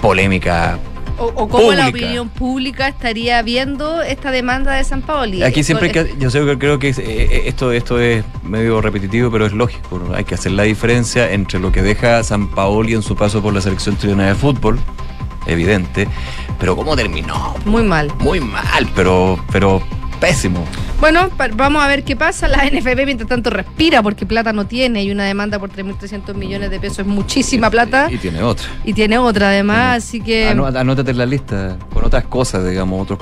polémica. o, o cómo la opinión pública estaría viendo esta demanda de San Paoli. Aquí Eh, siempre hay con- que, yo sé que creo que es, eh, esto, esto es medio repetitivo, pero es lógico. ¿no? Hay que hacer la diferencia entre lo que deja San Paoli en su paso por la selección chilena de fútbol, evidente, pero cómo terminó. Muy mal. Muy mal, pero, pero pésimo. Bueno, vamos a ver qué pasa. La NFP mientras tanto respira porque plata no tiene y una demanda por 3.300 millones de pesos es muchísima plata Y tiene otra. y tiene otra además, así que... Anó- Anótate en la lista con otras cosas, digamos, otros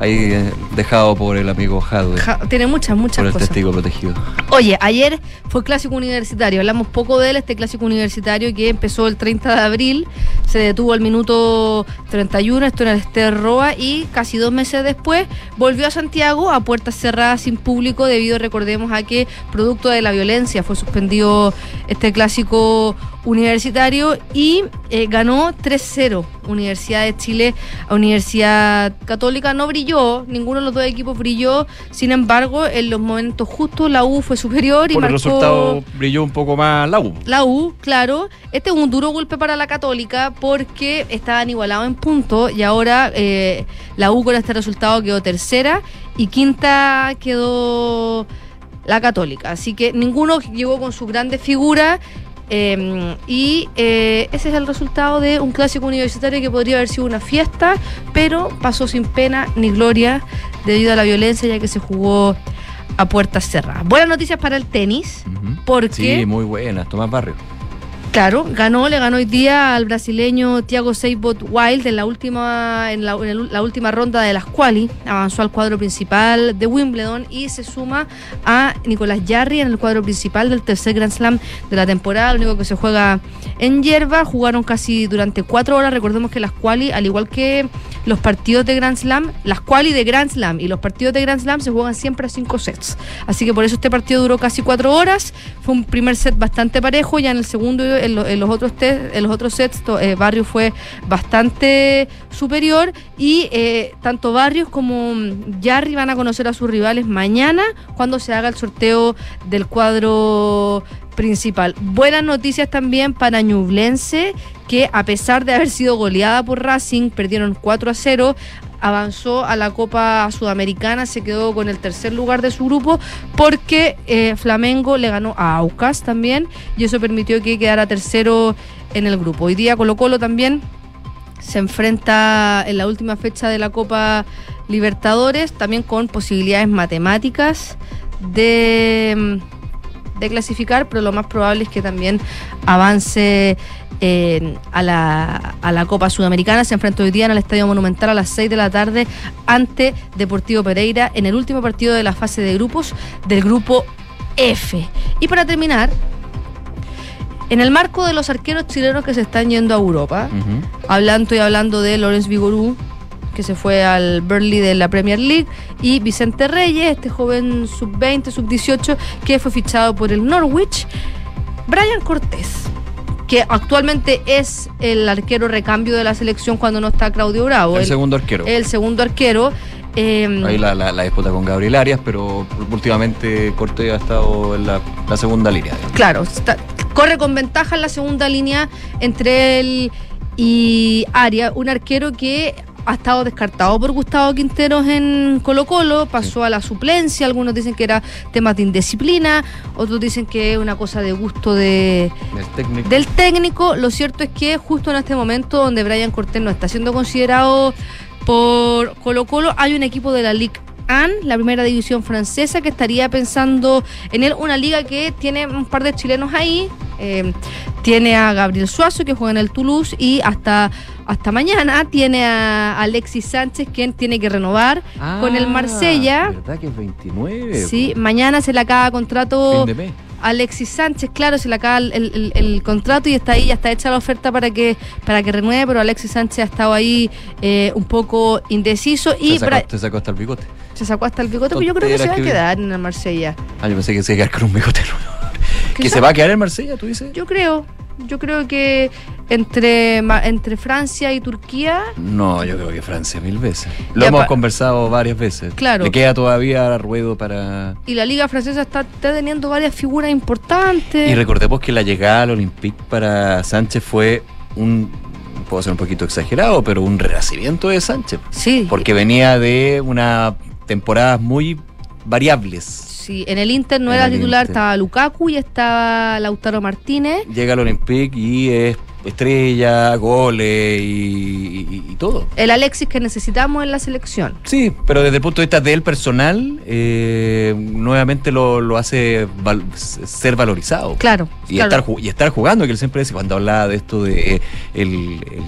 ahí eh, dejado por el amigo Jadwe, ja- tiene muchas, muchas por el cosas. testigo protegido. Oye, ayer fue clásico universitario, hablamos poco de él, este clásico universitario que empezó el 30 de abril, se detuvo al minuto 31, esto en el Ester Roa, y casi dos meses después volvió a Santiago a puertas cerradas sin público debido, recordemos, a que producto de la violencia fue suspendido este clásico universitario y eh, ganó 3-0 Universidad de Chile a Universidad Católica. No brilló, ninguno de los dos equipos brilló, sin embargo, en los momentos justos la U fue superior y Por el resultado brilló un poco más la U. la U, claro. Este es un duro golpe para la Católica porque estaban igualados en puntos y ahora eh, la U con este resultado quedó tercera y quinta quedó la Católica. Así que ninguno llegó con sus grandes figuras. Eh, y eh, ese es el resultado de un clásico universitario que podría haber sido una fiesta, pero pasó sin pena ni gloria debido a la violencia ya que se jugó a puertas cerradas. Buenas noticias para el tenis, porque Sí, muy buenas, Tomás Barrio. Claro, ganó, le ganó hoy día al brasileño Thiago Seibot Wild en la última en la, el- última ronda de las quali, avanzó al cuadro principal de Wimbledon y se suma a Nicolás Jarry en el cuadro principal del tercer Grand Slam de la temporada, lo único que se juega en hierba, jugaron casi durante cuatro horas, recordemos que las quali, al igual que los partidos de Grand Slam, las quali de Grand Slam y los partidos de Grand Slam se juegan siempre a cinco sets, así que por eso este partido duró casi cuatro horas, fue un primer set bastante parejo, ya en el segundo en, lo- en los otros en los otros sets eh, Barrios fue bastante superior y eh, tanto Barrios como Jarry van a conocer a sus rivales mañana cuando se haga el sorteo del cuadro principal. Buenas noticias también para Ñublense, que a pesar de haber sido goleada por Racing, perdieron 4 a 0, avanzó a la Copa Sudamericana, se quedó con el tercer lugar de su grupo, porque eh, Flamengo le ganó a Aucas también, y eso permitió que quedara tercero en el grupo. Hoy día Colo Colo también se enfrenta en la última fecha de la Copa Libertadores, también con posibilidades matemáticas de, de clasificar, pero lo más probable es que también avance eh, a, la, a la Copa Sudamericana. Se enfrenta hoy día en el Estadio Monumental a las 6 de la tarde ante Deportivo Pereira en el último partido de la fase de grupos del grupo F. Y para terminar, en el marco de los arqueros chilenos que se están yendo a Europa, hablando, estoy hablando de Lorenz Vigorú, que se fue al Burnley de la Premier League, y Vicente Reyes, este joven sub-20, sub-18, que fue fichado por el Norwich. Brian Cortés, que actualmente es el arquero recambio de la selección cuando no está Claudio Bravo. El segundo arquero. El segundo arquero. eh, Ahí la, la, la disputa con Gabriel Arias, pero últimamente Cortés ha estado en la, la segunda línea. digamos. Claro, está- corre con ventaja en la segunda línea entre él y Aria, un arquero que ha estado descartado por Gustavo Quinteros en Colo Colo, pasó a la suplencia, algunos dicen que era temas de indisciplina, otros dicen que es una cosa de gusto de, El técnico. del técnico. Lo cierto es que justo en este momento donde Brian Cortés no está siendo considerado por Colo Colo, hay un equipo de la Ligue 1, la primera división francesa, que estaría pensando en él, una liga que tiene un par de chilenos ahí. eh, tiene a Gabriel Suazo, que juega en el Toulouse, y hasta, hasta mañana tiene a Alexis Sánchez, quien tiene que renovar con el Marsella. Ah, ¿Verdad que es 29? Sí, mañana se le acaba contrato Fin de mes. Alexis Sánchez, claro, se le acaba el, el- el contrato y está ahí, ya está hecha la oferta para que para que renueve, pero Alexis Sánchez ha estado ahí eh, un poco indeciso y Te sacó, te sacó hasta el bigote. se sacó hasta el bigote, pero yo creo que se va a quedar en el Marsella. Ah, yo pensé que se iba a quedar con un bigote. ¿Que se va a quedar en Marsella, tú dices? Yo creo, yo creo que entre entre Francia y Turquía No, yo creo que Francia mil veces. Lo Ya hemos conversado varias veces. Claro. Le queda todavía ruedo para... y la liga francesa está, está teniendo varias figuras importantes. Y recordemos que la llegada al Olympique para Sánchez fue un, puedo ser un poquito exagerado, pero un renacimiento de Sánchez. Sí. Porque venía de una temporadas muy variables. Sí, en el Inter no En era titular, Inter. estaba Lukaku y estaba Lautaro Martínez. Llega al Olympique y es estrella, goles y, y- y todo. El Alexis que necesitamos en la selección. Sí, pero desde el punto de vista del personal, eh, nuevamente lo, lo hace val- ser valorizado. Claro. Y, claro. estar, y estar jugando, que él siempre dice, cuando hablaba de esto de eh, el, el-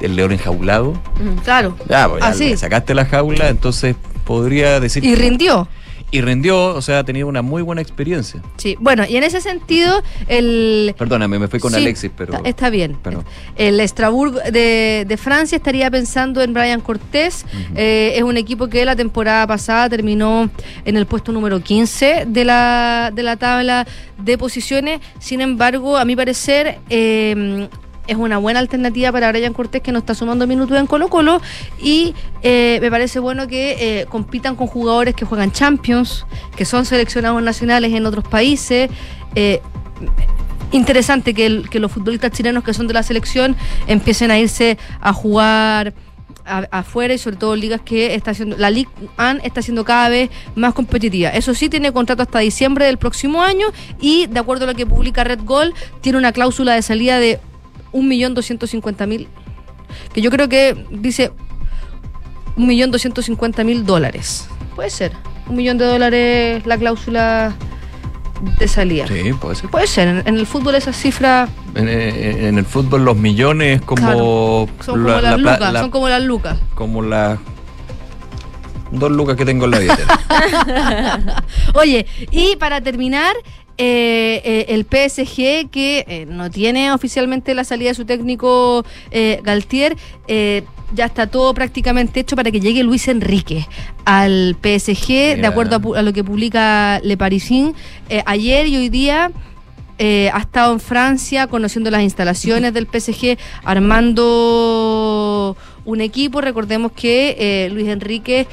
el león enjaulado, Mm, Claro. ya, pues, ya Así. le sacaste la jaula, entonces podría decir... Y rindió. Y rindió, o sea, ha tenido una muy buena experiencia. Sí. Bueno, y en ese sentido, el. Perdóname, me fui con Sí, Alexis, pero... Está, está bien. pero- El Strasbourg de, de Francia estaría pensando en Brian Cortés. Eh, es un equipo que la temporada pasada terminó en el puesto número 15 de la, de la tabla de posiciones. Sin embargo, a mi parecer, eh, es una buena alternativa para Brian Cortés que no está sumando minutos en Colo Colo. Y eh, me parece bueno que eh, compitan con jugadores que juegan Champions, que son seleccionados nacionales en otros países. Eh, interesante que, que los futbolistas chilenos que son de la selección empiecen a irse a jugar afuera y sobre todo ligas que está haciendo la Ligue 1 está siendo cada vez más competitiva. Eso sí tiene contrato hasta diciembre del próximo año y de acuerdo a lo que publica Red Gold tiene una cláusula de salida de 1.250.000 que yo creo que dice 1.250.000 dólares. Puede ser. Un millón de dólares la cláusula de salida. Sí, puede ser. Puede ser, en, en el fútbol esa cifra En, en- en el fútbol los millones como... Claro, son como la- las la lucas, la- son como las lucas. como las dos lucas que tengo en la vida. Oye, y para terminar, eh, eh, el PSG, que eh, no tiene oficialmente la salida de su técnico Galtier, ya está todo prácticamente hecho para que llegue Luis Enrique al PSG, de acuerdo a, a lo que publica Le Parisien. Ayer y hoy día ha estado en Francia conociendo las instalaciones del PSG, armando un equipo. Recordemos que Luis Enrique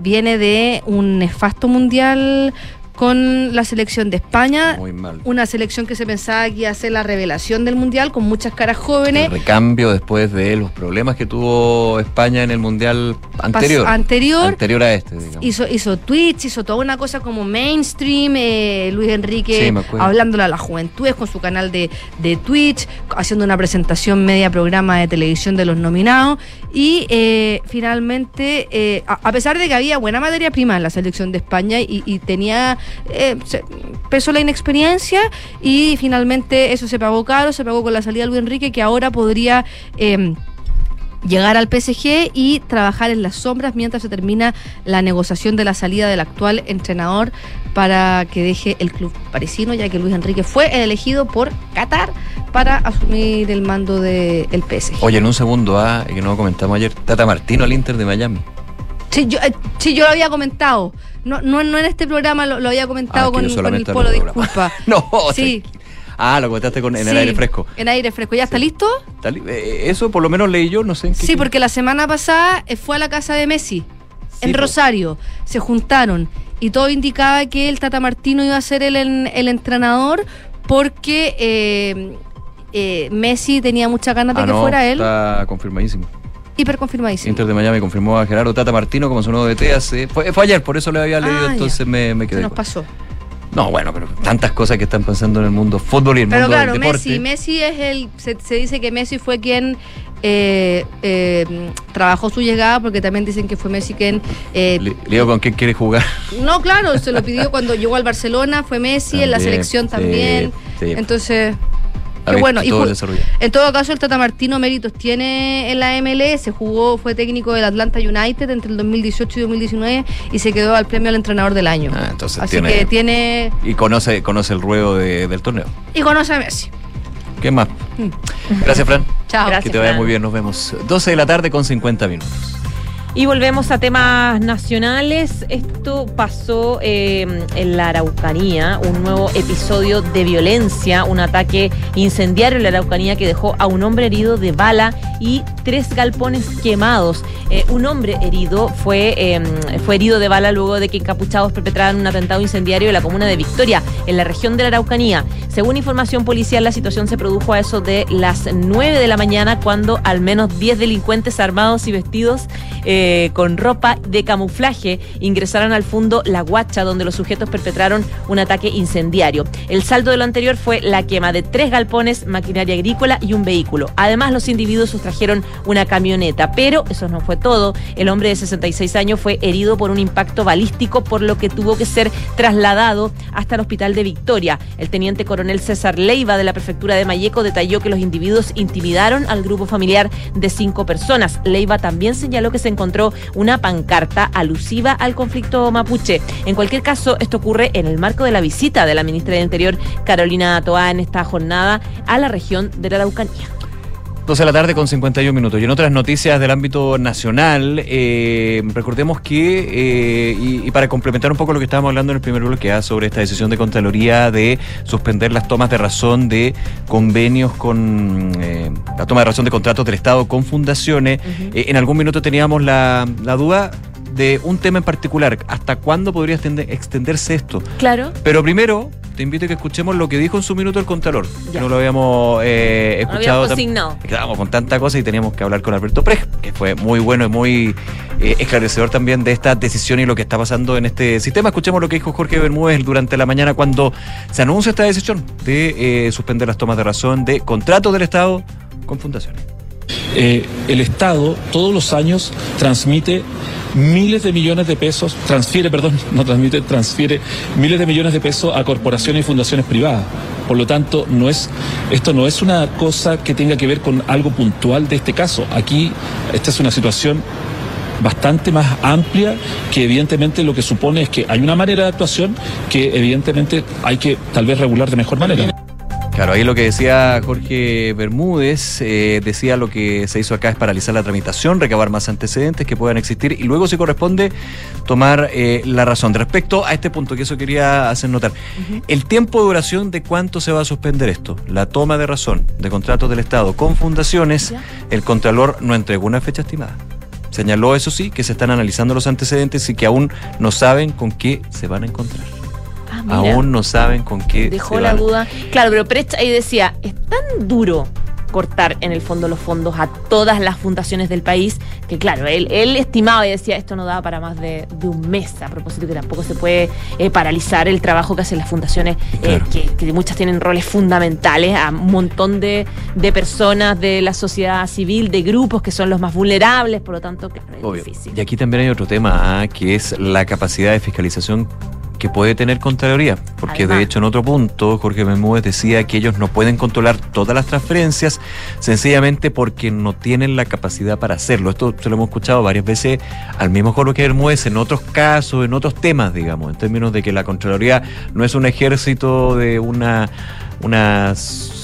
viene de un nefasto mundial con la selección de España. Muy mal. Una selección que se pensaba que iba a ser la revelación del mundial con muchas caras jóvenes. El recambio después de los problemas que tuvo España en el mundial anterior. anterior. Anterior a este, digamos. Hizo, hizo tweets, hizo toda una cosa como mainstream, eh, Luis Enrique Sí, hablándole a las juventudes con su canal de, de Twitch, haciendo una presentación media programa de televisión de los nominados. Y eh, finalmente, eh, a, pesar de que había buena materia prima en la selección de España y, y tenía eh, pesó la inexperiencia, y finalmente eso se pagó caro, se pagó con la salida de Luis Enrique, que ahora podría... llegar al PSG y trabajar en las sombras mientras se termina la negociación de la salida del actual entrenador para que deje el club parisino, ya que Luis Enrique fue el elegido por Qatar para asumir el mando del PSG. Oye, en un segundo, ah, que no lo comentamos ayer, Tata Martino al Inter de Miami. Sí, yo, eh, sí, yo lo había comentado. No, no, no en este programa, lo, lo había comentado Ah, con, el polo, disculpa. No, Sí. Ah, lo comentaste con, en el aire fresco. En aire fresco. ¿Ya está listo? Está li- eh, Eso por lo menos leí yo, no sé en qué. Sí, porque la semana pasada eh, fue a la casa de Messi, en. Rosario. Se juntaron y todo indicaba que el Tata Martino iba a ser el, el entrenador porque eh, eh, Messi tenía muchas ganas de Ah, que no, fuera él. Está confirmadísimo. Hiper confirmadísimo. Inter de Miami confirmó a Gerardo Tata Martino como su nuevo DT hace. Fue, fue ayer, por eso le había leído, Ah, entonces me, me Se quedé. nos con- pasó. No, bueno, pero tantas cosas que están pasando en el mundo fútbol y el Pero mundo claro, del deporte. Messi, Messi es el. Se, se dice que Messi fue quien eh, eh, trabajó su llegada, porque también dicen que fue Messi quien. eh, Le, le digo con quién quiere jugar. no, claro, se lo pidió cuando llegó al Barcelona, fue Messi, en la También, selección sí, también. sí. Entonces. Qué bueno, y en todo caso el Tata Martino méritos tiene en la MLS, jugó, fue técnico del Atlanta United entre el 2018 y 2019 y se quedó al premio al entrenador del año. Ah, entonces Así tiene- que tiene Y conoce, conoce el ruedo de- del torneo. y conoce a Messi. ¿Qué más? Gracias, Fran. Chao. que te vaya muy bien, nos vemos. 12 de la tarde con 50 minutos. Y volvemos a temas nacionales. Esto pasó eh, en la Araucanía, un nuevo episodio de violencia, un ataque incendiario en la Araucanía que dejó a un hombre herido de bala y tres galpones quemados. Eh, un hombre herido fue, eh, fue herido de bala luego de que encapuchados perpetraran un atentado incendiario en la comuna de Victoria, en la región de la Araucanía. Según información policial, la situación se produjo a eso de las 9 de la mañana cuando al menos 10 delincuentes armados y vestidos eh, con ropa de camuflaje ingresaron al fondo La Guacha, donde los sujetos perpetraron un ataque incendiario. El saldo de lo anterior fue la quema de tres galpones, maquinaria agrícola y un vehículo. Además, los individuos sustrajeron una camioneta, pero eso no fue todo. El hombre de 66 años fue herido por un impacto balístico, por lo que tuvo que ser trasladado hasta el hospital de Victoria. El teniente coronel César Leiva de la prefectura de Mayeco detalló que los individuos intimidaron al grupo familiar de cinco personas. Leiva también señaló que se encontró una pancarta alusiva al conflicto mapuche. En cualquier caso, esto ocurre en el marco de la visita de la ministra de Interior, Carolina Toá, en esta jornada a la región de la Araucanía. 12 de la tarde con 51 minutos. Y en otras noticias del ámbito nacional, eh, recordemos que, eh, y, y para complementar un poco lo que estábamos hablando en el primer bloque ah, sobre esta decisión de Contraloría de suspender las tomas de razón de convenios con eh, la toma de razón de contratos del Estado con fundaciones, en algún minuto teníamos la, la duda de un tema en particular. ¿Hasta cuándo podría extender- extenderse esto? Claro. Pero primero, te invito a que escuchemos lo que dijo en su minuto el Contralor. Ya. No lo habíamos eh, No escuchado. habíamos tam- consignado. Estábamos con tanta cosa y teníamos que hablar con Alberto Prej, que fue muy bueno y muy eh, esclarecedor también de esta decisión y lo que está pasando en este sistema. Escuchemos lo que dijo Jorge Bermúdez durante la mañana cuando se anuncia esta decisión de eh, suspender las tomas de razón de contratos del Estado con fundaciones. Eh, el Estado todos los años transmite miles de millones de pesos, transfiere, perdón, no transmite, transfiere miles de millones de pesos a corporaciones y fundaciones privadas. Por lo tanto, no es, esto no es una cosa que tenga que ver con algo puntual de este caso. Aquí, esta es una situación bastante más amplia que evidentemente lo que supone es que hay una manera de actuación que evidentemente hay que tal vez regular de mejor manera. Claro, ahí lo que decía Jorge Bermúdez, eh, decía lo que se hizo acá es paralizar la tramitación, recabar más antecedentes que puedan existir y luego si corresponde tomar eh, la razón. Respecto a este punto, que eso quería hacer notar, el tiempo de duración de cuánto se va a suspender esto, la toma de razón de contratos del Estado con fundaciones, el Contralor no entregó una fecha estimada. Señaló, eso sí, que se están analizando los antecedentes y que aún no saben con qué se van a encontrar. Mira. Aún no saben con qué Dejó se la van. duda. Claro, pero Precht ahí decía, es tan duro cortar en el fondo los fondos a todas las fundaciones del país, que claro, él, él estimaba y decía, esto no da para más de, de un mes, a propósito que tampoco se puede eh, paralizar el trabajo que hacen las fundaciones, eh, que, que muchas tienen roles fundamentales a un montón de, de personas de la sociedad civil, de grupos que son los más vulnerables, por lo tanto, claro, es Obvio. difícil. Y aquí también hay otro tema, ah, que es la capacidad de fiscalización que puede tener Contraloría. Porque de hecho en otro punto Jorge Bermúdez decía que ellos no pueden controlar todas las transferencias sencillamente porque no tienen la capacidad para hacerlo. Esto se lo hemos escuchado varias veces al mismo Jorge Bermúdez en otros casos, en otros temas, digamos, en términos de que la Contraloría no es un ejército de una una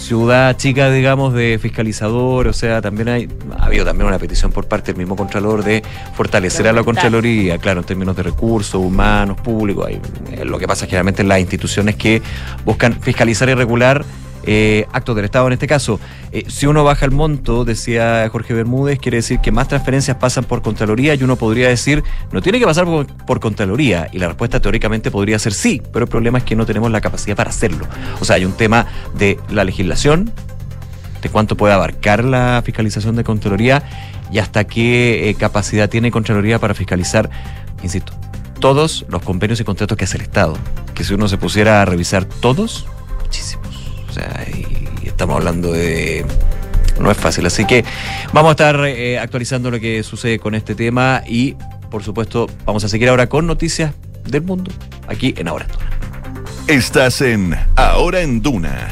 ciudad chica, digamos, de fiscalizador, o sea, también hay, ha habido también una petición por parte del mismo Contralor de fortalecer a la. Contraloría, claro, en términos de recursos humanos, públicos, hay- eh, lo que pasa generalmente las instituciones que buscan fiscalizar y regular eh, actos del Estado en este caso. Eh, si uno baja el monto, decía Jorge Bermúdez, quiere decir que más transferencias pasan por Contraloría y uno podría decir, no tiene que pasar por, por Contraloría. Y la respuesta teóricamente podría ser sí, pero el problema es que no tenemos la capacidad para hacerlo. O sea, hay un tema de la legislación, de cuánto puede abarcar la fiscalización de Contraloría y hasta qué eh, capacidad tiene Contraloría para fiscalizar, insisto, todos los convenios y contratos que hace el Estado. Que si uno se pusiera a revisar todos, muchísimos. Y, estamos hablando de... No es fácil, así que vamos a estar eh, actualizando lo que sucede con este tema y, por supuesto, vamos a seguir ahora con noticias del mundo aquí en Ahora. Estás en Ahora en Duna.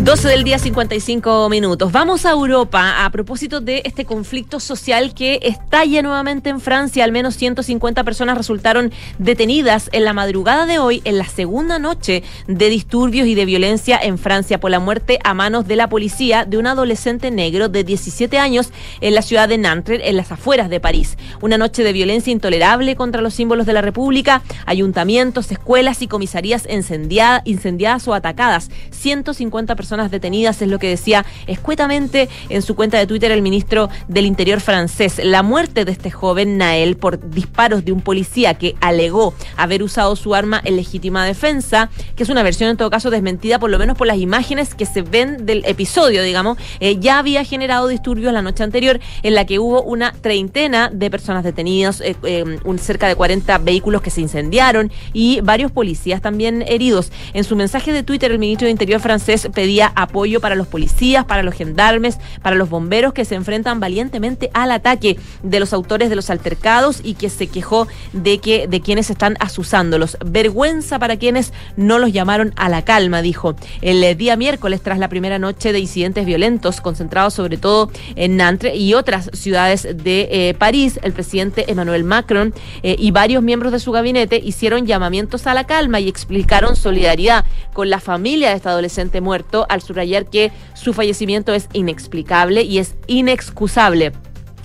12 del día 55 minutos. Vamos a Europa a propósito de este conflicto social que estalla nuevamente en Francia. Al menos 150 personas resultaron detenidas en la madrugada de hoy, en la segunda noche de disturbios y de violencia en Francia por la muerte a manos de la policía de un adolescente negro de 17 años en la ciudad de Nantes, en las afueras de París. Una noche de violencia intolerable contra los símbolos de la República, ayuntamientos, escuelas y comisarías incendiadas, o atacadas. 150 personas detenidas es lo que decía escuetamente en su cuenta de Twitter el ministro del Interior francés. La muerte de este joven Nael por disparos de un policía que alegó haber usado su arma en legítima defensa, que es una versión en todo caso desmentida por lo menos por las imágenes que se ven del episodio, digamos, eh, ya había generado disturbios la noche anterior en la que hubo una treintena de personas detenidas, eh, eh, cerca de 40 vehículos que se incendiaron y varios policías también heridos. En su mensaje de Twitter, el ministro de Interior francés pedía apoyo para los policías, para los gendarmes, para los bomberos que se enfrentan valientemente al ataque de los autores de los altercados y que se quejó de que de quienes están asusándolos. Vergüenza para quienes no los llamaron a la calma, dijo. El eh, día miércoles, tras la primera noche de incidentes violentos, concentrados sobre todo en Nantes y otras ciudades de eh, París, el presidente Emmanuel Macron eh, y varios miembros de su gabinete hicieron llamamientos a la calma y explicaron solidaridad con la familia de este adolescente muerto al subrayar que su fallecimiento es inexplicable y es inexcusable.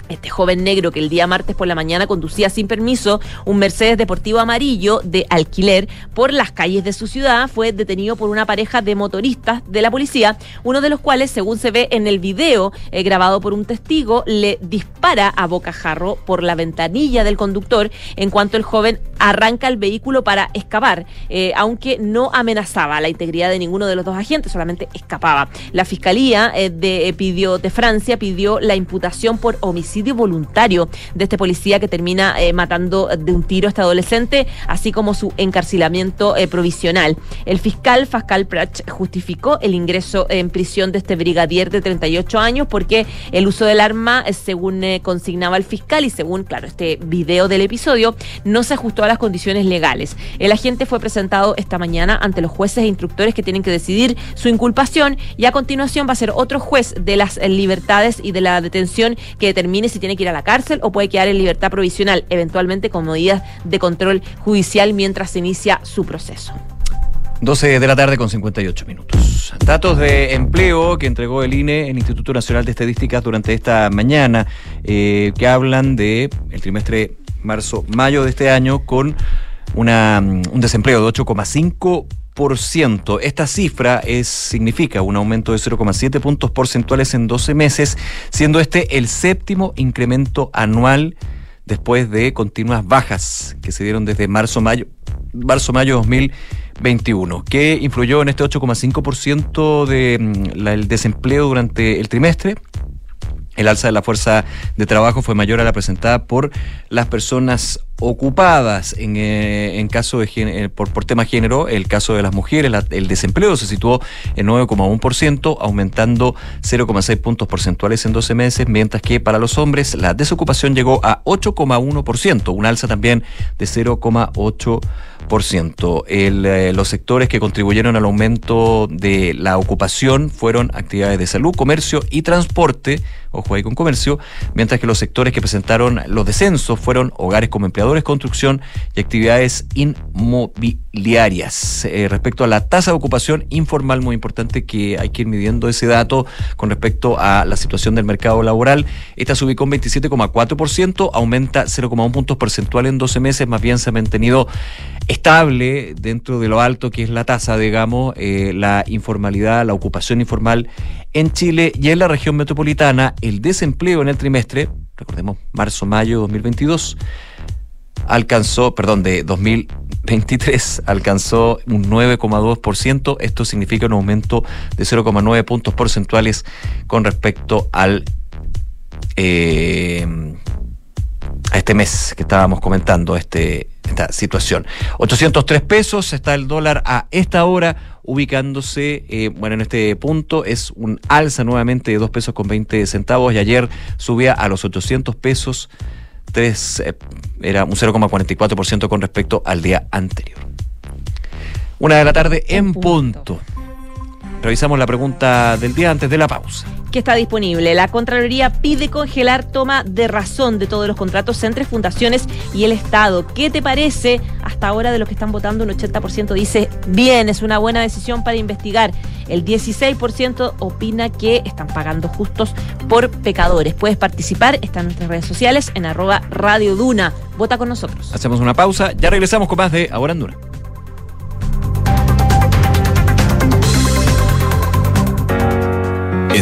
Este joven negro que el día martes por la mañana conducía sin permiso un Mercedes deportivo amarillo de alquiler por las calles de su ciudad fue detenido por una pareja de motoristas de la policía, uno de los cuales, según se ve en el video eh, grabado por un testigo, le dispara a bocajarro por la ventanilla del conductor en cuanto el joven arranca el vehículo para escapar, eh, aunque no amenazaba la integridad de ninguno de los dos agentes, solamente escapaba. La fiscalía eh, de, pidió de Francia pidió la imputación por homicidio voluntario de este policía que termina eh, matando de un tiro a este adolescente, así como su encarcelamiento eh, provisional. El fiscal Pascal Prach justificó el ingreso en prisión de este brigadier de 38 años porque el uso del arma, eh, según consignaba el fiscal y según, claro, este video del episodio, no se ajustó a las condiciones legales. El agente fue presentado esta mañana ante los jueces e instructores que tienen que decidir su inculpación y a continuación va a ser otro juez de las libertades y de la detención que determine si tiene que ir a la cárcel o puede quedar en libertad provisional, eventualmente con medidas de control judicial mientras se inicia su proceso. 12 de la tarde con 58 minutos. Datos de empleo que entregó el INE, el Instituto Nacional de Estadísticas, durante esta mañana, eh, que hablan de el trimestre marzo-mayo de este año con una, mm, un desempleo de 8,5%. Esta cifra es, significa un aumento de 0,7 puntos porcentuales en 12 meses, siendo este el séptimo incremento anual después de continuas bajas que se dieron desde marzo-mayo marzo-mayo 2021, que influyó en este 8,5% del desempleo durante el trimestre. El alza de la fuerza de trabajo fue mayor a la presentada por las personas ocupadas en, eh, en caso de eh, por, por tema género, el caso de las mujeres, el desempleo se situó en 9,1%, aumentando 0,6 puntos porcentuales en 12 meses, mientras que para los hombres la desocupación llegó a 8,1%, un alza también de 0,8%. El, eh, los sectores que contribuyeron al aumento de la ocupación fueron actividades de salud, comercio y transporte, ojo ahí con comercio, mientras que los sectores que presentaron los descensos fueron hogares como empleadores, construcción y actividades inmobiliarias. Eh, respecto a la tasa de ocupación informal, muy importante que hay que ir midiendo ese dato con respecto a la situación del mercado laboral. Esta se ubicó en 27,4%, aumenta 0,1 puntos porcentuales en 12 meses, más bien se ha mantenido estable dentro de lo alto que es la tasa, digamos, eh, la informalidad, la ocupación informal en Chile y en la región metropolitana, el desempleo en el trimestre, recordemos marzo-mayo 2022, alcanzó, perdón, de 2023 alcanzó un 9,2%. Esto significa un aumento de 0,9 puntos porcentuales con respecto al eh, a este mes que estábamos comentando, este, esta situación. 803 pesos está el dólar a esta hora, ubicándose, eh, bueno, en este punto es un alza nuevamente de 2 pesos con 20 centavos y ayer subía a los 800 pesos, 3, eh, era un 0,44% con respecto al día anterior. Una de la tarde en punto. Revisamos la pregunta del día antes de la pausa. Que está disponible. La Contraloría pide congelar toma de razón de todos los contratos entre fundaciones y el Estado. ¿Qué te parece? Hasta ahora de los que están votando, un 80% dice bien, es una buena decisión para investigar. El 16% opina que están pagando justos por pecadores. Puedes participar, está en nuestras redes sociales en arroba Radio Duna. Vota con nosotros. Hacemos una pausa, ya regresamos con más de Ahora en Duna.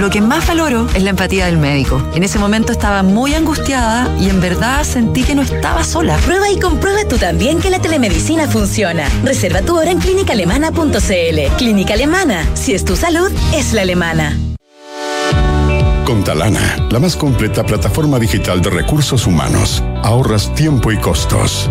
Lo que más valoro es la empatía del médico. En ese momento estaba muy angustiada y en verdad sentí que no estaba sola. Prueba y comprueba tú también que la telemedicina funciona. Reserva tu hora en clínicaalemana.cl. Clínica Alemana. Si es tu salud, es la alemana. Con Talana, la más completa plataforma digital de recursos humanos, ahorras tiempo y costos.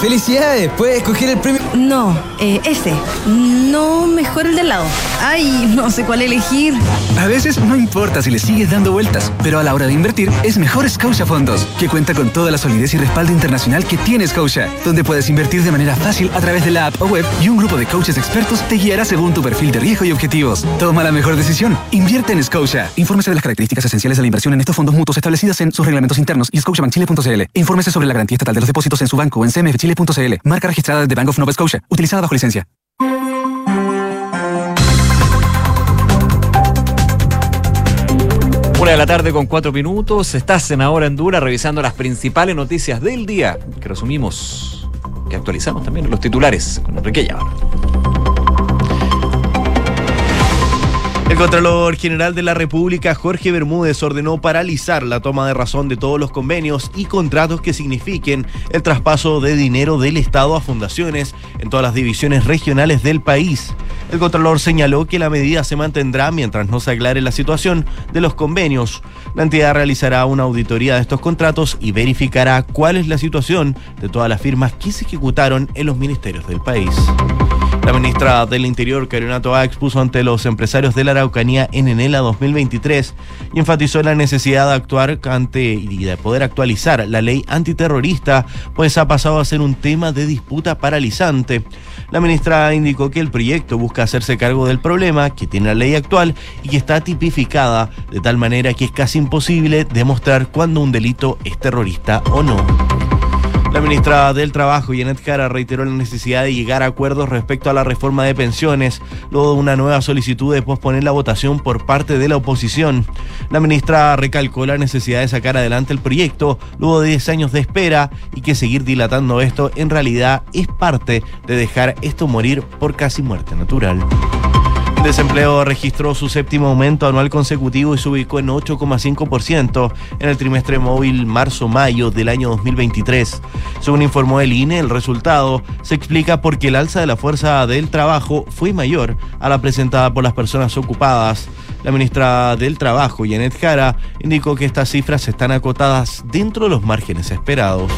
¡Felicidades! Puedes escoger el premio. No, eh, ese. No, mejor el del lado. Ay, no sé cuál elegir. A veces no importa si le sigues dando vueltas, pero a la hora de invertir es mejor Scotia Fondos, que cuenta con toda la solidez y respaldo internacional que tiene Scotia, donde puedes invertir de manera fácil a través de la app o web y un grupo de coaches expertos te guiará según tu perfil de riesgo y objetivos. Toma la mejor decisión. Invierte en Scotia. Infórmese de las características esenciales de la inversión en estos fondos mutuos establecidas en sus reglamentos internos y scotiabankchile.cl. Infórmese sobre la garantía estatal de los depósitos en su banco o en cmfchile.cl. Marca registrada de Bank of Nova Scotia, utilizada bajo licencia. Una de la tarde con cuatro minutos. Estás en Ahora en Dura revisando las principales noticias del día que resumimos, que actualizamos también los titulares con Enrique Llávar. El Contralor General de la República, Jorge Bermúdez, ordenó paralizar la toma de razón de todos los convenios y contratos que signifiquen el traspaso de dinero del Estado a fundaciones en todas las divisiones regionales del país. El Contralor señaló que la medida se mantendrá mientras no se aclare la situación de los convenios. La entidad realizará una auditoría de estos contratos y verificará cuál es la situación de todas las firmas que se ejecutaron en los ministerios del país. La ministra del Interior, Carolina Toá, expuso ante los empresarios de la Araucanía en Enela 2023 y enfatizó la necesidad de actuar ante y de poder actualizar la ley antiterrorista, pues ha pasado a ser un tema de disputa paralizante. La ministra indicó que el proyecto busca hacerse cargo del problema que tiene la ley actual y que está tipificada de tal manera que es casi imposible demostrar cuándo un delito es terrorista o no. La ministra del Trabajo, Janet Jara, reiteró la necesidad de llegar a acuerdos respecto a la reforma de pensiones, luego de una nueva solicitud de posponer la votación por parte de la oposición. La ministra recalcó la necesidad de sacar adelante el proyecto luego de 10 años de espera y que seguir dilatando esto en realidad es parte de dejar esto morir por casi muerte natural. El desempleo registró su séptimo aumento anual consecutivo y se ubicó en 8,5% en el trimestre móvil marzo-mayo del año 2023. Según informó el INE, el resultado se explica porque el alza de la fuerza del trabajo fue mayor a la presentada por las personas ocupadas. La ministra del Trabajo, Janet Jara, indicó que estas cifras están acotadas dentro de los márgenes esperados.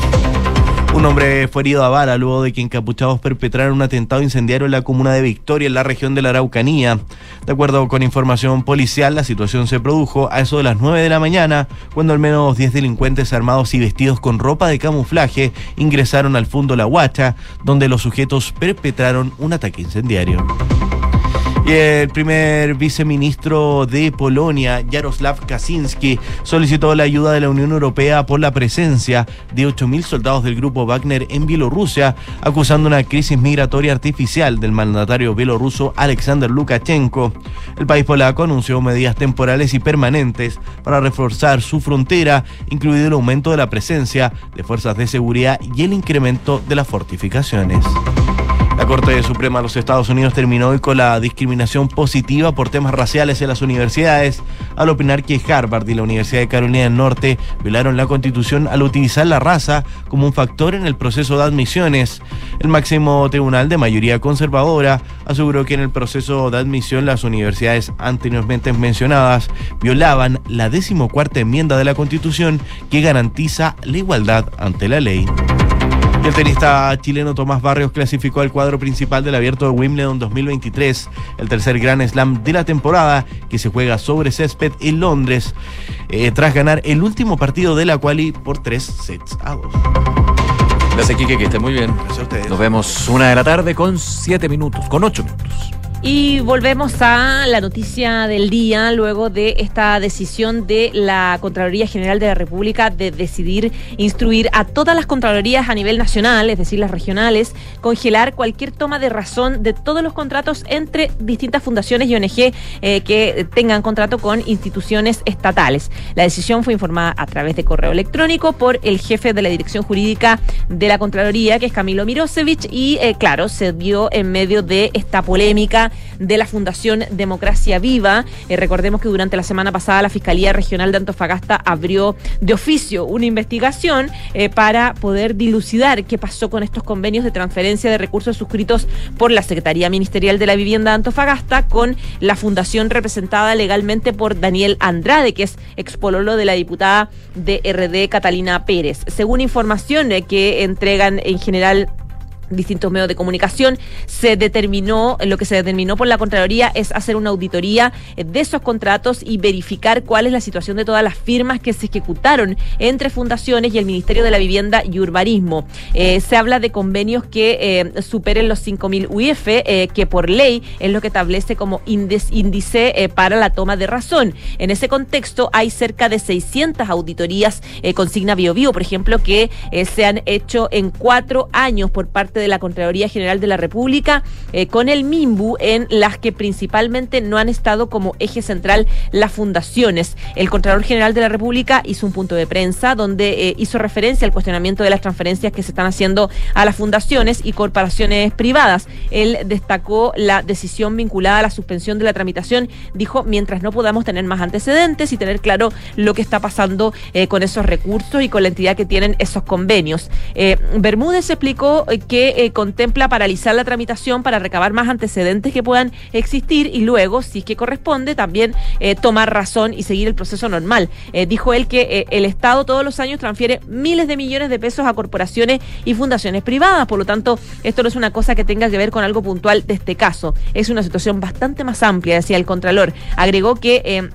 Un hombre fue herido a bala luego de que encapuchados perpetraron un atentado incendiario en la comuna de Victoria, en la región de la Araucanía. De acuerdo con información policial, la situación se produjo a eso de las 9 de la mañana, cuando al menos 10 delincuentes armados y vestidos con ropa de camuflaje ingresaron al fondo La Huacha, donde los sujetos perpetraron un ataque incendiario. Y el primer viceministro de Polonia, Jaroslav Kaczynski, solicitó la ayuda de la Unión Europea por la presencia de 8.000 soldados del grupo Wagner en Bielorrusia, acusando una crisis migratoria artificial del mandatario bielorruso Alexander Lukashenko. El país polaco anunció medidas temporales y permanentes para reforzar su frontera, incluido el aumento de la presencia de fuerzas de seguridad y el incremento de las fortificaciones. La Corte Suprema de los Estados Unidos terminó hoy con la discriminación positiva por temas raciales en las universidades, al opinar que Harvard y la Universidad de Carolina del Norte violaron la Constitución al utilizar la raza como un factor en el proceso de admisiones. El máximo tribunal de mayoría conservadora aseguró que en el proceso de admisión las universidades anteriormente mencionadas violaban la decimocuarta enmienda de la Constitución que garantiza la igualdad ante la ley. Y el tenista chileno Tomás Barrios clasificó al cuadro principal del Abierto de Wimbledon 2023, el tercer Grand Slam de la temporada que se juega sobre césped en Londres, eh, tras ganar el último partido de la quali por tres sets a dos. Gracias, Kike, que esté muy bien. Gracias a ustedes. Nos vemos una de la tarde con siete minutos, con ocho minutos. Y volvemos a la noticia del día luego de esta decisión de la Contraloría General de la República de decidir instruir a todas las Contralorías a nivel nacional, es decir, las regionales, congelar cualquier toma de razón de todos los contratos entre distintas fundaciones y ONG eh, que tengan contrato con instituciones estatales. La decisión fue informada a través de correo electrónico por el jefe de la Dirección Jurídica de la Contraloría, que es Camilo Mirosevich, y eh, claro, se dio en medio de esta polémica de la Fundación Democracia Viva. Eh, recordemos que durante la semana pasada la Fiscalía Regional de Antofagasta abrió de oficio una investigación eh, para poder dilucidar qué pasó con estos convenios de transferencia de recursos suscritos por la Secretaría Ministerial de la Vivienda de Antofagasta con la fundación representada legalmente por Daniel Andrade, que es expololo de la diputada de RD Catalina Pérez. Según información eh, que entregan en general distintos medios de comunicación, se determinó, lo que se determinó por la Contraloría es hacer una auditoría eh, de esos contratos y verificar cuál es la situación de todas las firmas que se ejecutaron entre fundaciones y el Ministerio de la Vivienda y Urbanismo. Eh, se habla de convenios que eh, superen los 5.000 UIF, eh, que por ley es lo que establece como índice, eh, para la toma de razón. En ese contexto hay cerca de 600 auditorías eh, consigna Bio, Bio por ejemplo, que se han hecho en cuatro años por parte de la Contraloría General de la República eh, con el MIMBU en las que principalmente no han estado como eje central las fundaciones. El Contralor General de la República hizo un punto de prensa donde eh, hizo referencia al cuestionamiento de las transferencias que se están haciendo a las fundaciones y corporaciones privadas. Él destacó la decisión vinculada a la suspensión de la tramitación. Dijo, mientras no podamos tener más antecedentes y tener claro lo que está pasando eh, con esos recursos y con la entidad que tienen esos convenios. Bermúdez explicó eh, eh, contempla paralizar la tramitación para recabar más antecedentes que puedan existir y luego, si es que corresponde, también eh, tomar razón y seguir el proceso normal. Eh, dijo él que el Estado todos los años transfiere miles de millones de pesos a corporaciones y fundaciones privadas, por lo tanto, esto no es una cosa que tenga que ver con algo puntual de este caso. Es una situación bastante más amplia, decía el Contralor. Agregó que...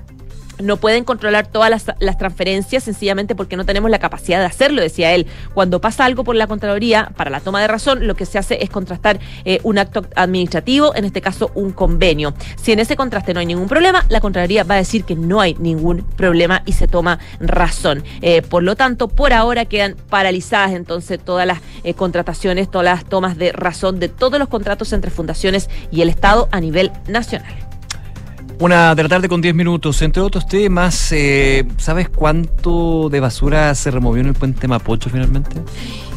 no pueden controlar todas las, las, transferencias sencillamente porque no tenemos la capacidad de hacerlo, decía él. Cuando pasa algo por la Contraloría, para la toma de razón, lo que se hace es contrastar eh, un acto administrativo, en este caso un convenio. Si en ese contraste no hay ningún problema, la Contraloría va a decir que no hay ningún problema y se toma razón. Eh, por lo tanto, por ahora quedan paralizadas entonces todas las eh, contrataciones, todas las tomas de razón de todos los contratos entre fundaciones y el Estado a nivel nacional. Una de la tarde con 10 minutos. Entre otros temas, eh, ¿sabes cuánto de basura se removió en el puente Mapocho finalmente?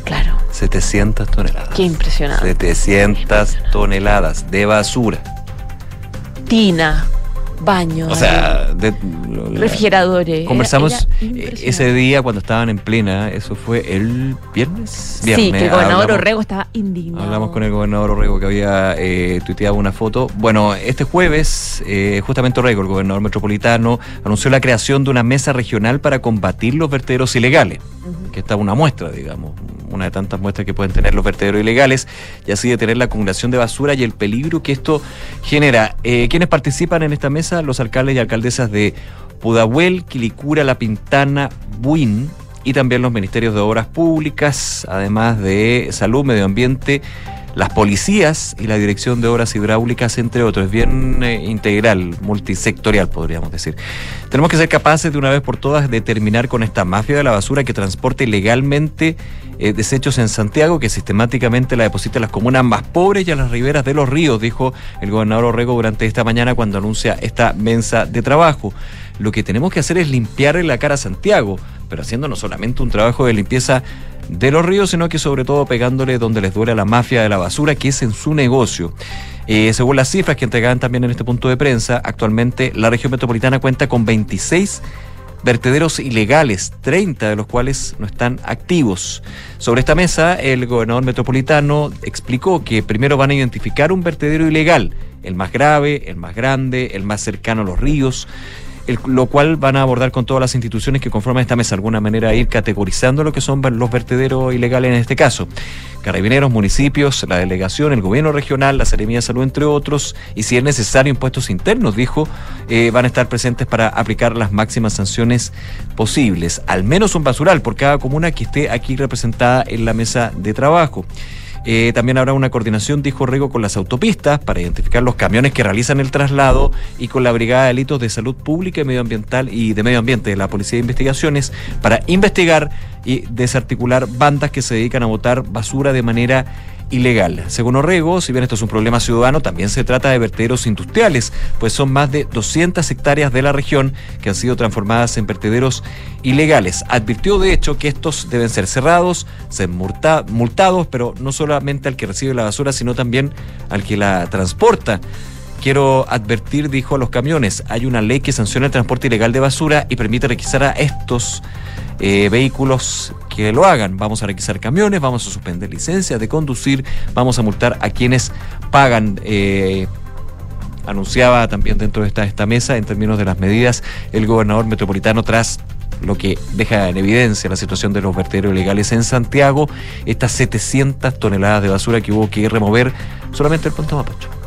Claro. 700 toneladas. Qué impresionante. 700 toneladas de basura. Tina, baños. O sea, de, refrigeradores. Conversamos ese día cuando estaban en plena, eso fue el viernes. viernes sí, que el gobernador hablamos, Orrego estaba indignado. Hablamos con el gobernador Orrego que había eh, tuiteado una foto. Bueno, este jueves, eh, justamente Orrego, el gobernador metropolitano, anunció la creación de una mesa regional para combatir los vertederos ilegales, uh -huh. Que está una muestra, digamos, una de tantas muestras que pueden tener los vertederos ilegales, y así detener la acumulación de basura y el peligro que esto genera. Eh, ¿Quiénes participan en esta mesa? Los alcaldes y alcaldesas de Pudahuel, Quilicura, La Pintana, Buin y también los ministerios de Obras Públicas, además de Salud, Medio Ambiente, las policías y la Dirección de Obras Hidráulicas, entre otros. Es bien eh, integral, multisectorial, podríamos decir. Tenemos que ser capaces de una vez por todas de terminar con esta mafia de la basura que transporta ilegalmente eh, desechos en Santiago, que sistemáticamente la deposita en las comunas más pobres y a las riberas de los ríos, dijo el gobernador Orrego durante esta mañana cuando anuncia esta mensa de trabajo. Lo que tenemos que hacer es limpiarle la cara a Santiago, pero haciendo no solamente un trabajo de limpieza de los ríos, sino que sobre todo pegándole donde les duele a la mafia de la basura, que es en su negocio. Eh, según las cifras que entregaban también en este punto de prensa, actualmente la región metropolitana cuenta con 26 vertederos ilegales, 30 de los cuales no están activos. Sobre esta mesa, el gobernador metropolitano explicó que primero van a identificar un vertedero ilegal, el más grave, el más grande, el más cercano a los ríos, lo cual van a abordar con todas las instituciones que conforman esta mesa, de alguna manera ir categorizando lo que son los vertederos ilegales en este caso. Carabineros, municipios, la delegación, el gobierno regional, la Seremía de Salud, entre otros, y si es necesario impuestos internos, dijo, eh, van a estar presentes para aplicar las máximas sanciones posibles. Al menos un basural por cada comuna que esté aquí representada en la mesa de trabajo. Eh, también habrá una coordinación, dijo Rego, con las autopistas para identificar los camiones que realizan el traslado y con la Brigada de Delitos de Salud Pública y Medioambiental y de Medio Ambiente de la Policía de Investigaciones para investigar y desarticular bandas que se dedican a botar basura de manera Según Orrego, si bien esto es un problema ciudadano, también se trata de vertederos industriales, pues son más de 200 hectáreas de la región que han sido transformadas en vertederos ilegales. Advirtió de hecho que estos deben ser cerrados, ser multa- multados, pero no solamente al que recibe la basura, sino también al que la transporta. Quiero advertir, dijo a los camiones, hay una ley que sanciona el transporte ilegal de basura y permite requisar a estos eh, vehículos que lo hagan. Vamos a requisar camiones, vamos a suspender licencias de conducir, vamos a multar a quienes pagan. eh, anunciaba también dentro de esta, mesa en términos de las medidas el gobernador metropolitano tras lo que deja en evidencia la situación de los vertederos ilegales en Santiago, estas 700 toneladas de basura que hubo que remover solamente el Puente Mapocho.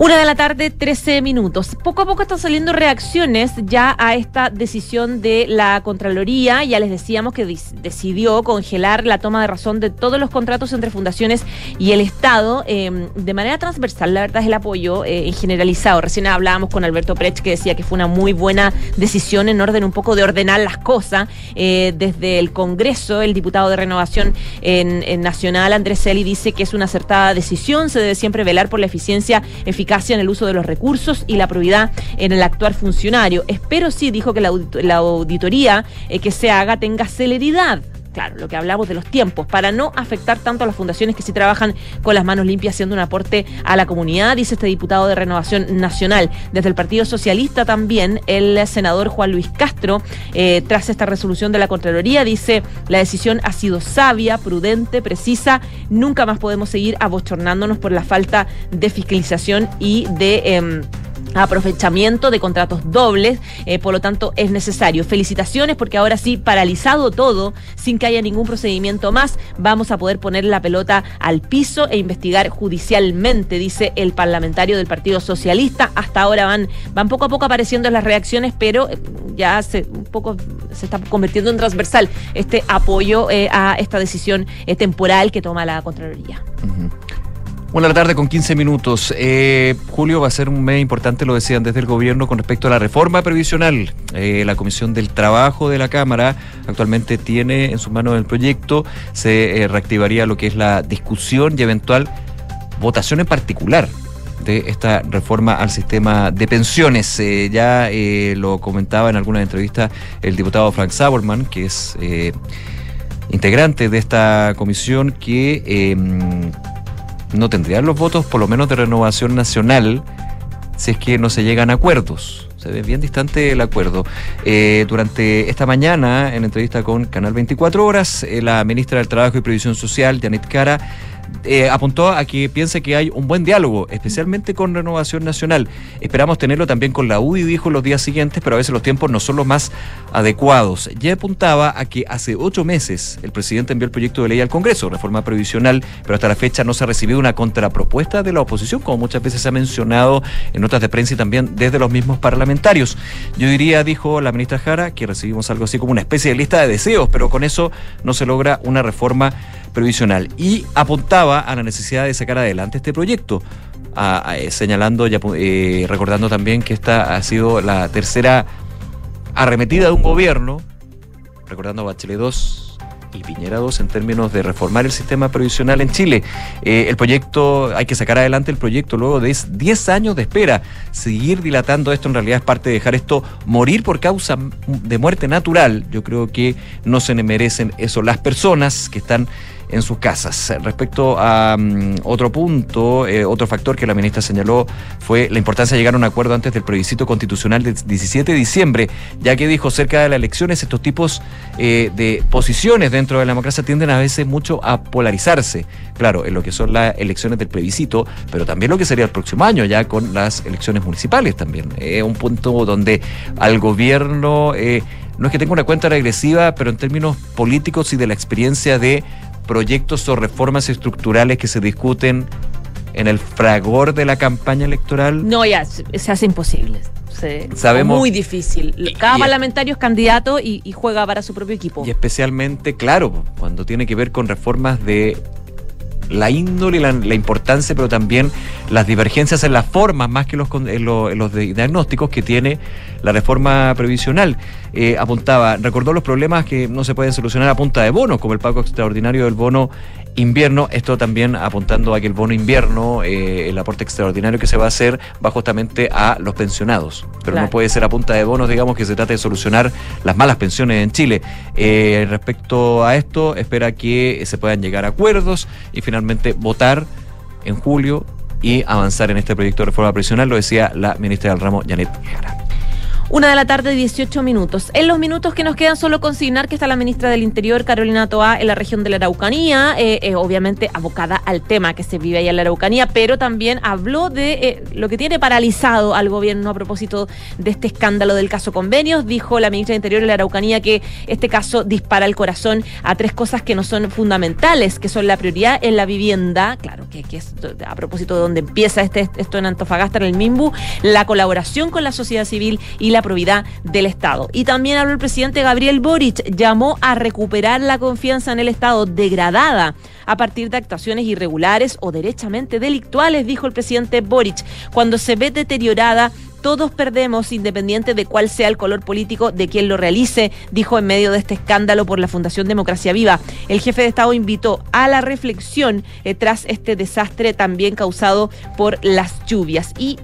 Una de la tarde, 13 minutos. Poco a poco están saliendo reacciones ya a esta decisión de la Contraloría. Ya les decíamos que decidió congelar la toma de razón de todos los contratos entre fundaciones y el Estado eh, de manera transversal. La verdad es el apoyo eh, en generalizado. Recién hablábamos con Alberto Prech que decía que fue una muy buena decisión en orden un poco de ordenar las cosas. Eh, desde el Congreso, el diputado de Renovación en, en Nacional, Andrés Celi, dice que es una acertada decisión. Se debe siempre velar por la eficiencia, eficacia en el uso de los recursos y la probidad en el actuar funcionario. Espero sí, dijo que la auditoría eh, que se haga tenga celeridad. Claro, lo que hablamos de los tiempos, para no afectar tanto a las fundaciones que sí trabajan con las manos limpias, haciendo un aporte a la comunidad, dice este diputado de Renovación Nacional. Desde el Partido Socialista también, el senador Juan Luis Castro, eh, tras esta resolución de la Contraloría, dice, la decisión ha sido sabia, prudente, precisa, nunca más podemos seguir abochornándonos por la falta de fiscalización y de... em, aprovechamiento de contratos dobles, eh, por lo tanto es necesario. Felicitaciones porque ahora sí, paralizado todo, sin que haya ningún procedimiento más, vamos a poder poner la pelota al piso e investigar judicialmente, dice el parlamentario del Partido Socialista. Hasta ahora van, van poco a poco apareciendo las reacciones, pero eh, ya se, un poco se está convirtiendo en transversal este apoyo eh, a esta decisión temporal que toma la Contraloría. Una de la tarde con 15 minutos. Eh, julio va a ser un mes importante, lo decían desde el gobierno, con respecto a la reforma previsional. Eh, la Comisión del Trabajo de la Cámara actualmente tiene en sus manos el proyecto. Se eh, reactivaría lo que es la discusión y eventual votación en particular de esta reforma al sistema de pensiones. Eh, ya lo comentaba en alguna entrevista el diputado Frank Sauerman, que es integrante de esta comisión, que eh, no tendrían los votos, por lo menos de renovación nacional, si es que no se llegan a acuerdos. Se ve bien distante el acuerdo. Eh, durante esta mañana, en entrevista con Canal 24 Horas, eh, la ministra del Trabajo y Previsión Social, Janet Cara, eh, apuntó a que piense que hay un buen diálogo, especialmente con Renovación Nacional. Esperamos tenerlo también con la UDI, dijo los días siguientes, pero a veces los tiempos no son los más adecuados. Ya apuntaba a que hace ocho meses el presidente envió el proyecto de ley al Congreso, reforma previsional, pero hasta la fecha no se ha recibido una contrapropuesta de la oposición, como muchas veces se ha mencionado en notas de prensa y también desde los mismos parlamentarios. Yo diría, dijo la ministra Jara, que recibimos algo así como una especie de lista de deseos, pero con eso no se logra una reforma previsional. Y apuntaba a la necesidad de sacar adelante este proyecto. eh, señalando y eh, recordando también que esta ha sido la tercera arremetida de un gobierno, recordando Bachelet 2 y Piñera 2 en términos de reformar el sistema previsional en Chile. Eh, el proyecto, hay que sacar adelante el proyecto luego de 10 años de espera. Seguir dilatando esto en realidad es parte de dejar esto morir por causa de muerte natural. Yo creo que no se merecen eso las personas que están en sus casas. Respecto a mm, otro punto, eh, otro factor que la ministra señaló fue la importancia de llegar a un acuerdo antes del plebiscito constitucional del 17 de diciembre, ya que dijo cerca de las elecciones estos tipos eh, de posiciones dentro de la democracia tienden a veces mucho a polarizarse. Claro, en lo que son las elecciones del plebiscito, pero también lo que sería el próximo año, ya con las elecciones municipales también. Es un punto donde al gobierno... eh, no es que tenga una cuenta regresiva, pero en términos políticos y de la experiencia de proyectos o reformas estructurales que se discuten en el fragor de la campaña electoral. No, ya, se, hace imposible. Se- Sabemos- Muy difícil. Cada y- parlamentario es candidato y, y juega para su propio equipo. Y especialmente, claro, cuando tiene que ver con reformas de la índole, la, la importancia, pero también las divergencias en las formas, más que los, los diagnósticos que tiene la reforma previsional. Eh, apuntaba, recordó los problemas que no se pueden solucionar a punta de bonos, como el pago extraordinario del bono invierno. Esto también apuntando a que el bono invierno, eh, el aporte extraordinario que se va a hacer, va justamente a los pensionados. Pero Claro. no puede ser a punta de bonos, digamos, que se trate de solucionar las malas pensiones en Chile. Eh, respecto a esto, espera que se puedan llegar a acuerdos y finalmente votar en julio y avanzar en este proyecto de reforma previsional, lo decía la ministra del ramo, Janet Jara. Una de la tarde, 18 minutos. En los minutos que nos quedan, solo consignar que está la ministra del Interior, Carolina Toá, en la región de la Araucanía, eh, eh, obviamente abocada al tema que se vive allá en la Araucanía, pero también habló de eh, lo que tiene paralizado al gobierno a propósito de este escándalo del caso convenios. Dijo la ministra del Interior en la Araucanía que este caso dispara el corazón a tres cosas que no son fundamentales, que son la prioridad en la vivienda, claro, que, que es a propósito de donde empieza este, esto en Antofagasta, en el Mimbu, la colaboración con la sociedad civil y la probidad del Estado. Y también habló el presidente Gabriel Boric, llamó a recuperar la confianza en el Estado degradada a partir de actuaciones irregulares o derechamente delictuales, dijo el presidente Boric. Cuando se ve deteriorada todos perdemos, independiente de cuál sea el color político de quien lo realice, dijo en medio de este escándalo por la Fundación Democracia Viva. El jefe de Estado invitó a la reflexión eh, tras este desastre también causado por las lluvias. Y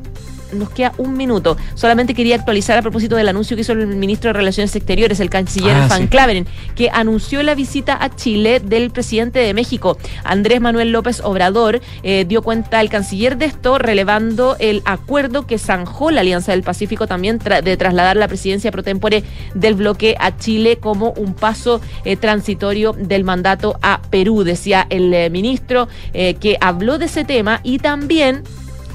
nos queda un minuto. Solamente quería actualizar a propósito del anuncio que hizo el ministro de Relaciones Exteriores, el canciller Ah, Van sí. Claveren, que anunció la visita a Chile del presidente de México, Andrés Manuel López Obrador. eh, dio cuenta el canciller de esto, relevando el acuerdo que zanjó la Alianza del Pacífico también tra- de trasladar la presidencia pro tempore del bloque a Chile como un paso eh, transitorio del mandato a Perú, decía el eh, ministro, que habló de ese tema y también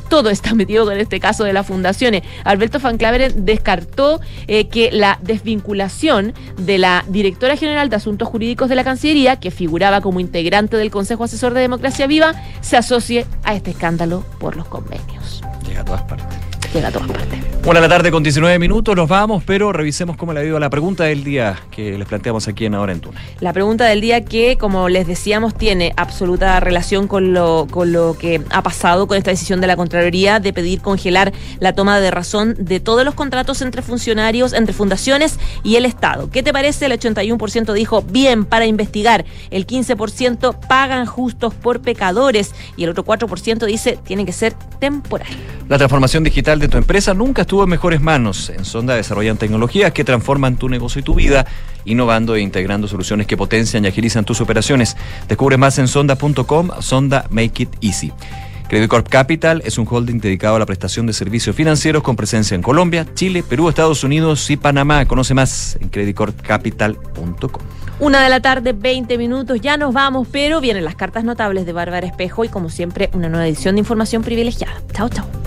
todo está metido con este caso de las fundaciones. Alberto Van Claveren descartó eh, que la desvinculación de la directora general de Asuntos Jurídicos de la Cancillería, que figuraba como integrante del Consejo Asesor de Democracia Viva, se asocie a este escándalo por los convenios. Llega a todas partes. Llega a todas partes. De la tarde con 19 minutos, nos vamos, pero revisemos cómo le ha ido a la pregunta del día que les planteamos aquí en Ahora en Tuna. La pregunta del día que, como les decíamos, tiene absoluta relación con lo, con lo que ha pasado con esta decisión de la Contraloría de pedir congelar la toma de razón de todos los contratos entre funcionarios, entre fundaciones y el Estado. ¿Qué te parece? El 81% dijo bien para investigar, el 15% pagan justos por pecadores y el otro 4% dice tiene que ser temporal. La transformación digital de tu empresa nunca estuvo en mejores manos. En Sonda desarrollan tecnologías que transforman tu negocio y tu vida, innovando e integrando soluciones que potencian y agilizan tus operaciones. Descubre más en sonda.com, Sonda Make It Easy. Credit Corp Capital es un holding dedicado a la prestación de servicios financieros con presencia en Colombia, Chile, Perú, Estados Unidos y Panamá. Conoce más en creditcorpcapital.com. Una de la tarde, 20 minutos, ya nos vamos, pero vienen las cartas notables de Bárbara Espejo y como siempre una nueva edición de información privilegiada. Chao, chao.